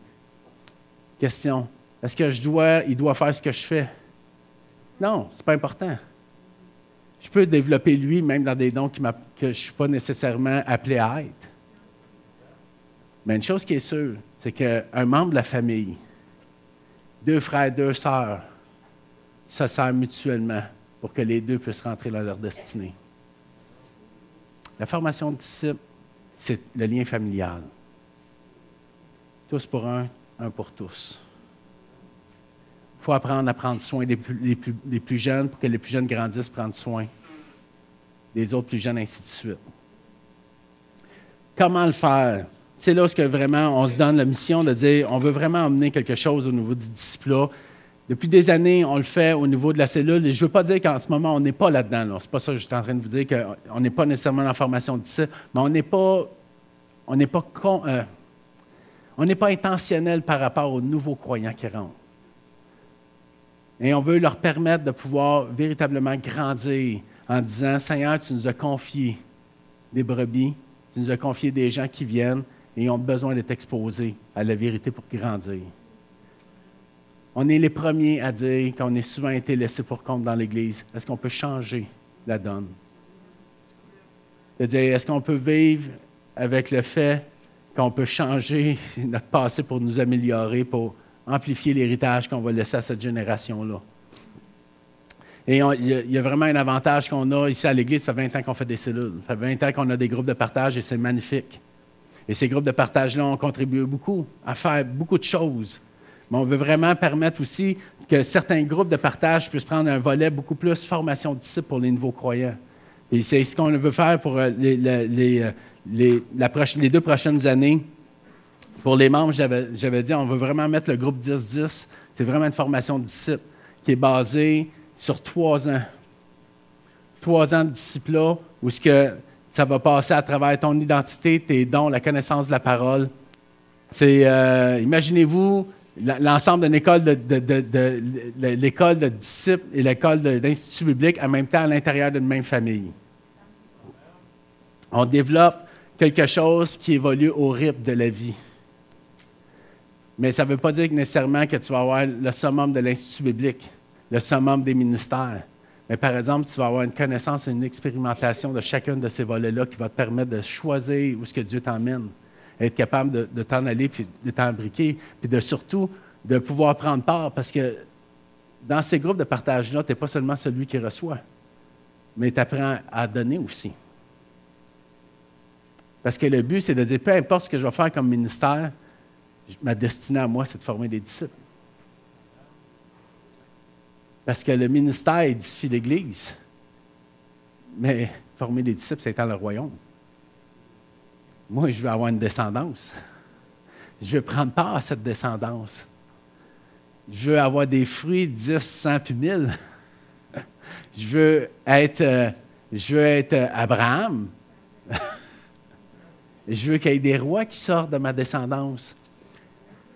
Question, est-ce que je dois, il doit faire ce que je fais? Non, c'est pas important. Je peux développer lui, même dans des dons que je ne suis pas nécessairement appelé à être. Mais une chose qui est sûre, c'est qu'un membre de la famille, deux frères, deux sœurs, se servent mutuellement pour que les deux puissent rentrer dans leur destinée. La formation de disciples, c'est le lien familial. Tous pour un, un pour tous. Il faut apprendre à prendre soin des plus, plus, jeunes pour que les plus jeunes grandissent, prendre soin des autres plus jeunes, ainsi de suite. Comment le faire? C'est là où vraiment on se donne la mission de dire on veut vraiment emmener quelque chose au niveau du disciple. Depuis des années, on le fait au niveau de la cellule. Et je ne veux pas dire qu'en ce moment, on n'est pas là-dedans. Ce n'est pas ça que je suis en train de vous dire, qu'on n'est pas nécessairement dans la formation disciple, mais on n'est pas, pas, euh, on n'est pas intentionnel par rapport aux nouveaux croyants qui rentrent. Et on veut leur permettre de pouvoir véritablement grandir en disant, Seigneur, tu nous as confié des brebis, tu nous as confié des gens qui viennent et ont besoin d'être exposés à la vérité pour grandir. On est les premiers à dire qu'on a souvent été laissés pour compte dans l'Église. Est-ce qu'on peut changer la donne? C'est-à-dire, est-ce qu'on peut vivre avec le fait qu'on peut changer notre passé pour nous améliorer, pour amplifier l'héritage qu'on va laisser à cette génération-là? Et il y, a vraiment un avantage qu'on a ici à l'Église. Ça fait 20 ans qu'on fait des cellules. Ça fait 20 ans qu'on a des groupes de partage et c'est magnifique. Et ces groupes de partage-là ont contribué beaucoup à faire beaucoup de choses. Mais on veut vraiment permettre aussi que certains groupes de partage puissent prendre un volet beaucoup plus formation de disciples pour les nouveaux croyants. Et c'est ce qu'on veut faire pour euh, les, les, euh, les, les deux prochaines années. Pour les membres, j'avais dit, on veut vraiment mettre le groupe 10-10. C'est vraiment une formation de disciples qui est basée sur trois ans. Trois ans de disciples où ce que ça va passer à travers ton identité, tes dons, la connaissance de la parole. C'est, euh, imaginez-vous l'ensemble d'une école de, l'école de disciples et l'école d'institut biblique en même temps à l'intérieur d'une même famille. On développe quelque chose qui évolue au rythme de la vie. Mais ça ne veut pas dire nécessairement que tu vas avoir le summum de l'Institut biblique, le summum des ministères. Mais par exemple, tu vas avoir une connaissance et une expérimentation de chacun de ces volets-là qui va te permettre de choisir où ce que Dieu t'emmène, être capable de, t'en aller, puis de t'embriquer, puis de surtout de pouvoir prendre part, parce que dans ces groupes de partage-là, tu n'es pas seulement celui qui reçoit, mais tu apprends à donner aussi. Parce que le but, c'est de dire, peu importe ce que je vais faire comme ministère, ma destinée à moi, c'est de former des disciples. Parce que le ministère édifie l'Église. Mais former des disciples, c'est dans le royaume. Moi, je veux avoir une descendance. Je veux prendre part à cette descendance. Je veux avoir des fruits 10, 100 puis 1000. Je veux être, euh, je veux être Abraham. Je veux qu'il y ait des rois qui sortent de ma descendance.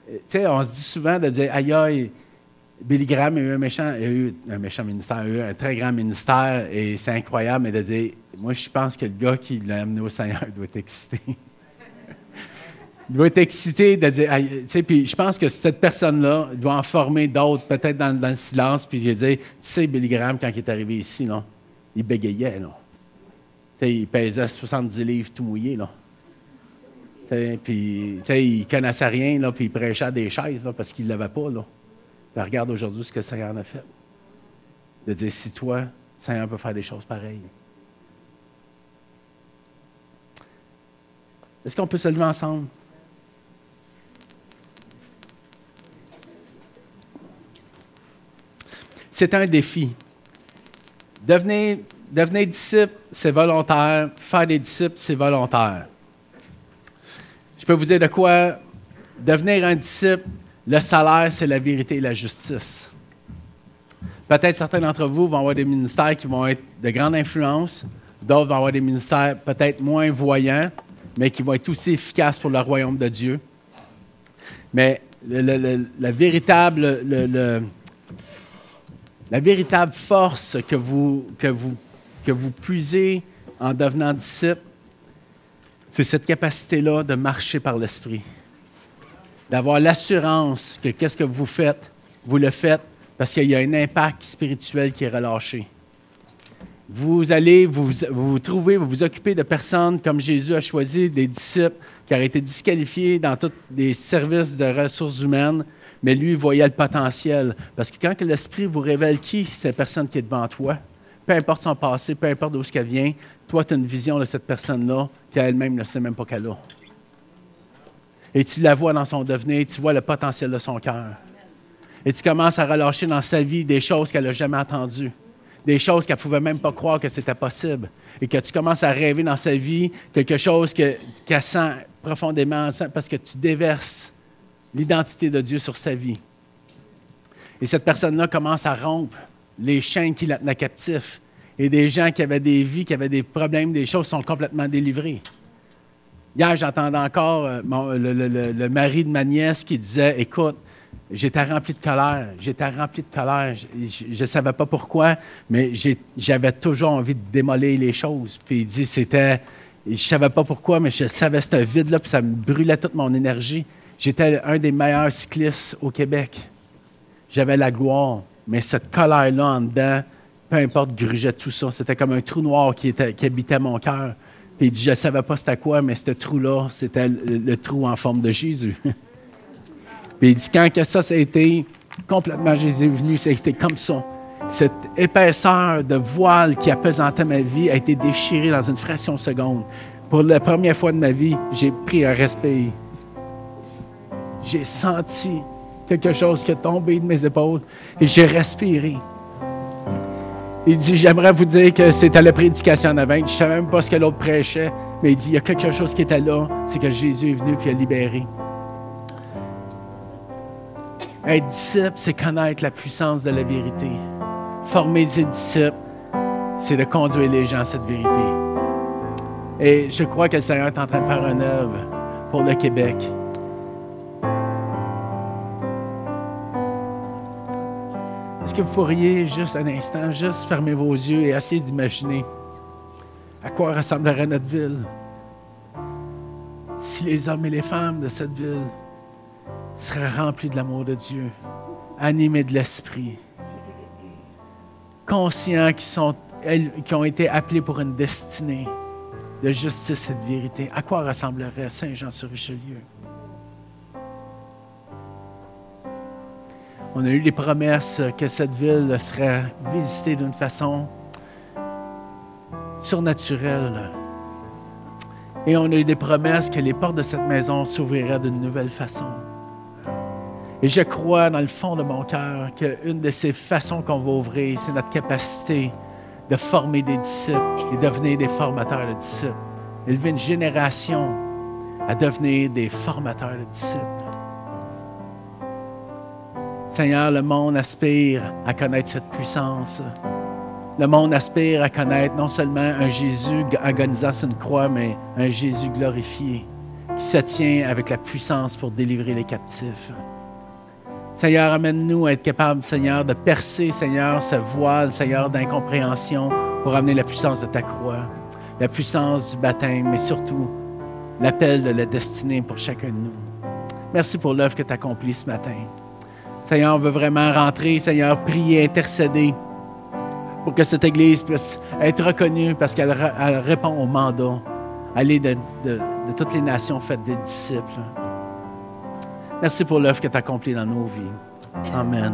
Tu sais, on se dit souvent de dire, aïe, aïe, Billy Graham a eu un méchant, a eu un méchant ministère, a eu un très grand ministère, et c'est incroyable, mais de dire, moi, je pense que le gars qui l'a amené au Seigneur doit être excité. il doit être excité de dire, tu sais, puis je pense que cette personne-là doit en former d'autres, peut-être dans, le silence, puis il dire, tu sais, Billy Graham, quand il est arrivé ici, non, il bégayait, non. Tu sais, il pesait 70 livres tout mouillé, là. Puis, il ne connaissait rien, là, puis il prêchait des chaises parce qu'il ne l'avait pas. Là. Regarde aujourd'hui ce que le Seigneur a fait. De dire, si toi, le Seigneur peut faire des choses pareilles. Est-ce qu'on peut se lever ensemble? C'est un défi. Devenir disciple, c'est volontaire. Faire des disciples, c'est volontaire. Je peux vous dire de quoi? Devenir un disciple, le salaire, c'est la vérité et la justice. Peut-être certains d'entre vous vont avoir des ministères qui vont être de grande influence, d'autres vont avoir des ministères peut-être moins voyants, mais qui vont être aussi efficaces pour le royaume de Dieu. Mais la, véritable, force que vous, que, vous, que vous puisez en devenant disciple, c'est cette capacité-là de marcher par l'Esprit. D'avoir l'assurance que qu'est-ce que vous faites, vous le faites parce qu'il y a un impact spirituel qui est relâché. Vous allez vous, vous trouver, vous vous occupez de personnes comme Jésus a choisi, des disciples qui auraient été disqualifiés dans tous les services de ressources humaines, mais lui voyait le potentiel. Parce que quand l'Esprit vous révèle qui c'est la personne qui est devant toi, peu importe son passé, peu importe d'où elle vient, toi, tu as une vision de cette personne-là qu'elle-même ne sait même pas qu'elle a. Et tu la vois dans son devenir, tu vois le potentiel de son cœur. Et tu commences à relâcher dans sa vie des choses qu'elle n'a jamais entendues, des choses qu'elle ne pouvait même pas croire que c'était possible. Et que tu commences à rêver dans sa vie quelque chose qu'elle sent profondément, parce que tu déverses l'identité de Dieu sur sa vie. Et cette personne-là commence à rompre les chaînes qui la tenaient captif. Et des gens qui avaient des vies, qui avaient des problèmes, des choses sont complètement délivrées. Hier, j'entendais encore euh, le, mari de ma nièce qui disait Écoute, j'étais rempli de colère, j'étais rempli de colère. Je ne savais pas pourquoi, mais j'avais toujours envie de démolir les choses. Puis il dit C'était. Je ne savais pas pourquoi, mais je savais ce vide-là, puis ça me brûlait toute mon énergie. J'étais un des meilleurs cyclistes au Québec. J'avais la gloire, mais cette colère-là en dedans, peu importe, grugeait tout ça. C'était comme un trou noir qui, habitait mon cœur. Puis il dit, je ne savais pas c'était quoi, mais ce trou-là, c'était le, trou en forme de Jésus. Puis il dit, quand que ça, ça a été complètement Jésus venu, c'était comme ça. Cette épaisseur de voile qui apesantait ma vie a été déchirée dans une fraction de seconde. Pour la première fois de ma vie, j'ai pris un respect. J'ai senti quelque chose qui est tombé de mes épaules et j'ai respiré. Il dit, j'aimerais vous dire que c'était la prédication en avant. Je ne savais même pas ce que l'autre prêchait, mais il dit, il y a quelque chose qui était là, c'est que Jésus est venu puis a libéré. Être disciple, c'est connaître la puissance de la vérité. Former des disciples, c'est de conduire les gens à cette vérité. Et je crois que le Seigneur est en train de faire une œuvre pour le Québec. Est-ce que vous pourriez juste un instant, juste fermer vos yeux et essayer d'imaginer à quoi ressemblerait notre ville si les hommes et les femmes de cette ville seraient remplis de l'amour de Dieu, animés de l'Esprit, conscients qu'ils, sont, qui ont été appelés pour une destinée de justice et de vérité. À quoi ressemblerait Saint-Jean-sur-Richelieu? On a eu les promesses que cette ville serait visitée d'une façon surnaturelle. Et on a eu des promesses que les portes de cette maison s'ouvriraient d'une nouvelle façon. Et je crois dans le fond de mon cœur qu'une de ces façons qu'on va ouvrir, c'est notre capacité de former des disciples et devenir des formateurs de disciples. Élever une génération à devenir des formateurs de disciples. Seigneur, le monde aspire à connaître cette puissance. Le monde aspire à connaître non seulement un Jésus agonisant sur une croix, mais un Jésus glorifié qui se tient avec la puissance pour délivrer les captifs. Seigneur, amène-nous à être capables, Seigneur, de percer, Seigneur, ce voile, Seigneur, d'incompréhension pour amener la puissance de ta croix, la puissance du baptême, mais surtout l'appel de la destinée pour chacun de nous. Merci pour l'œuvre que tu as accomplie ce matin. Seigneur, on veut vraiment rentrer, Seigneur, prier, intercéder pour que cette Église puisse être reconnue parce qu'elle répond au mandat, aller de, de, toutes les nations faites des disciples. Merci pour l'œuvre que tu as accomplie dans nos vies. Amen.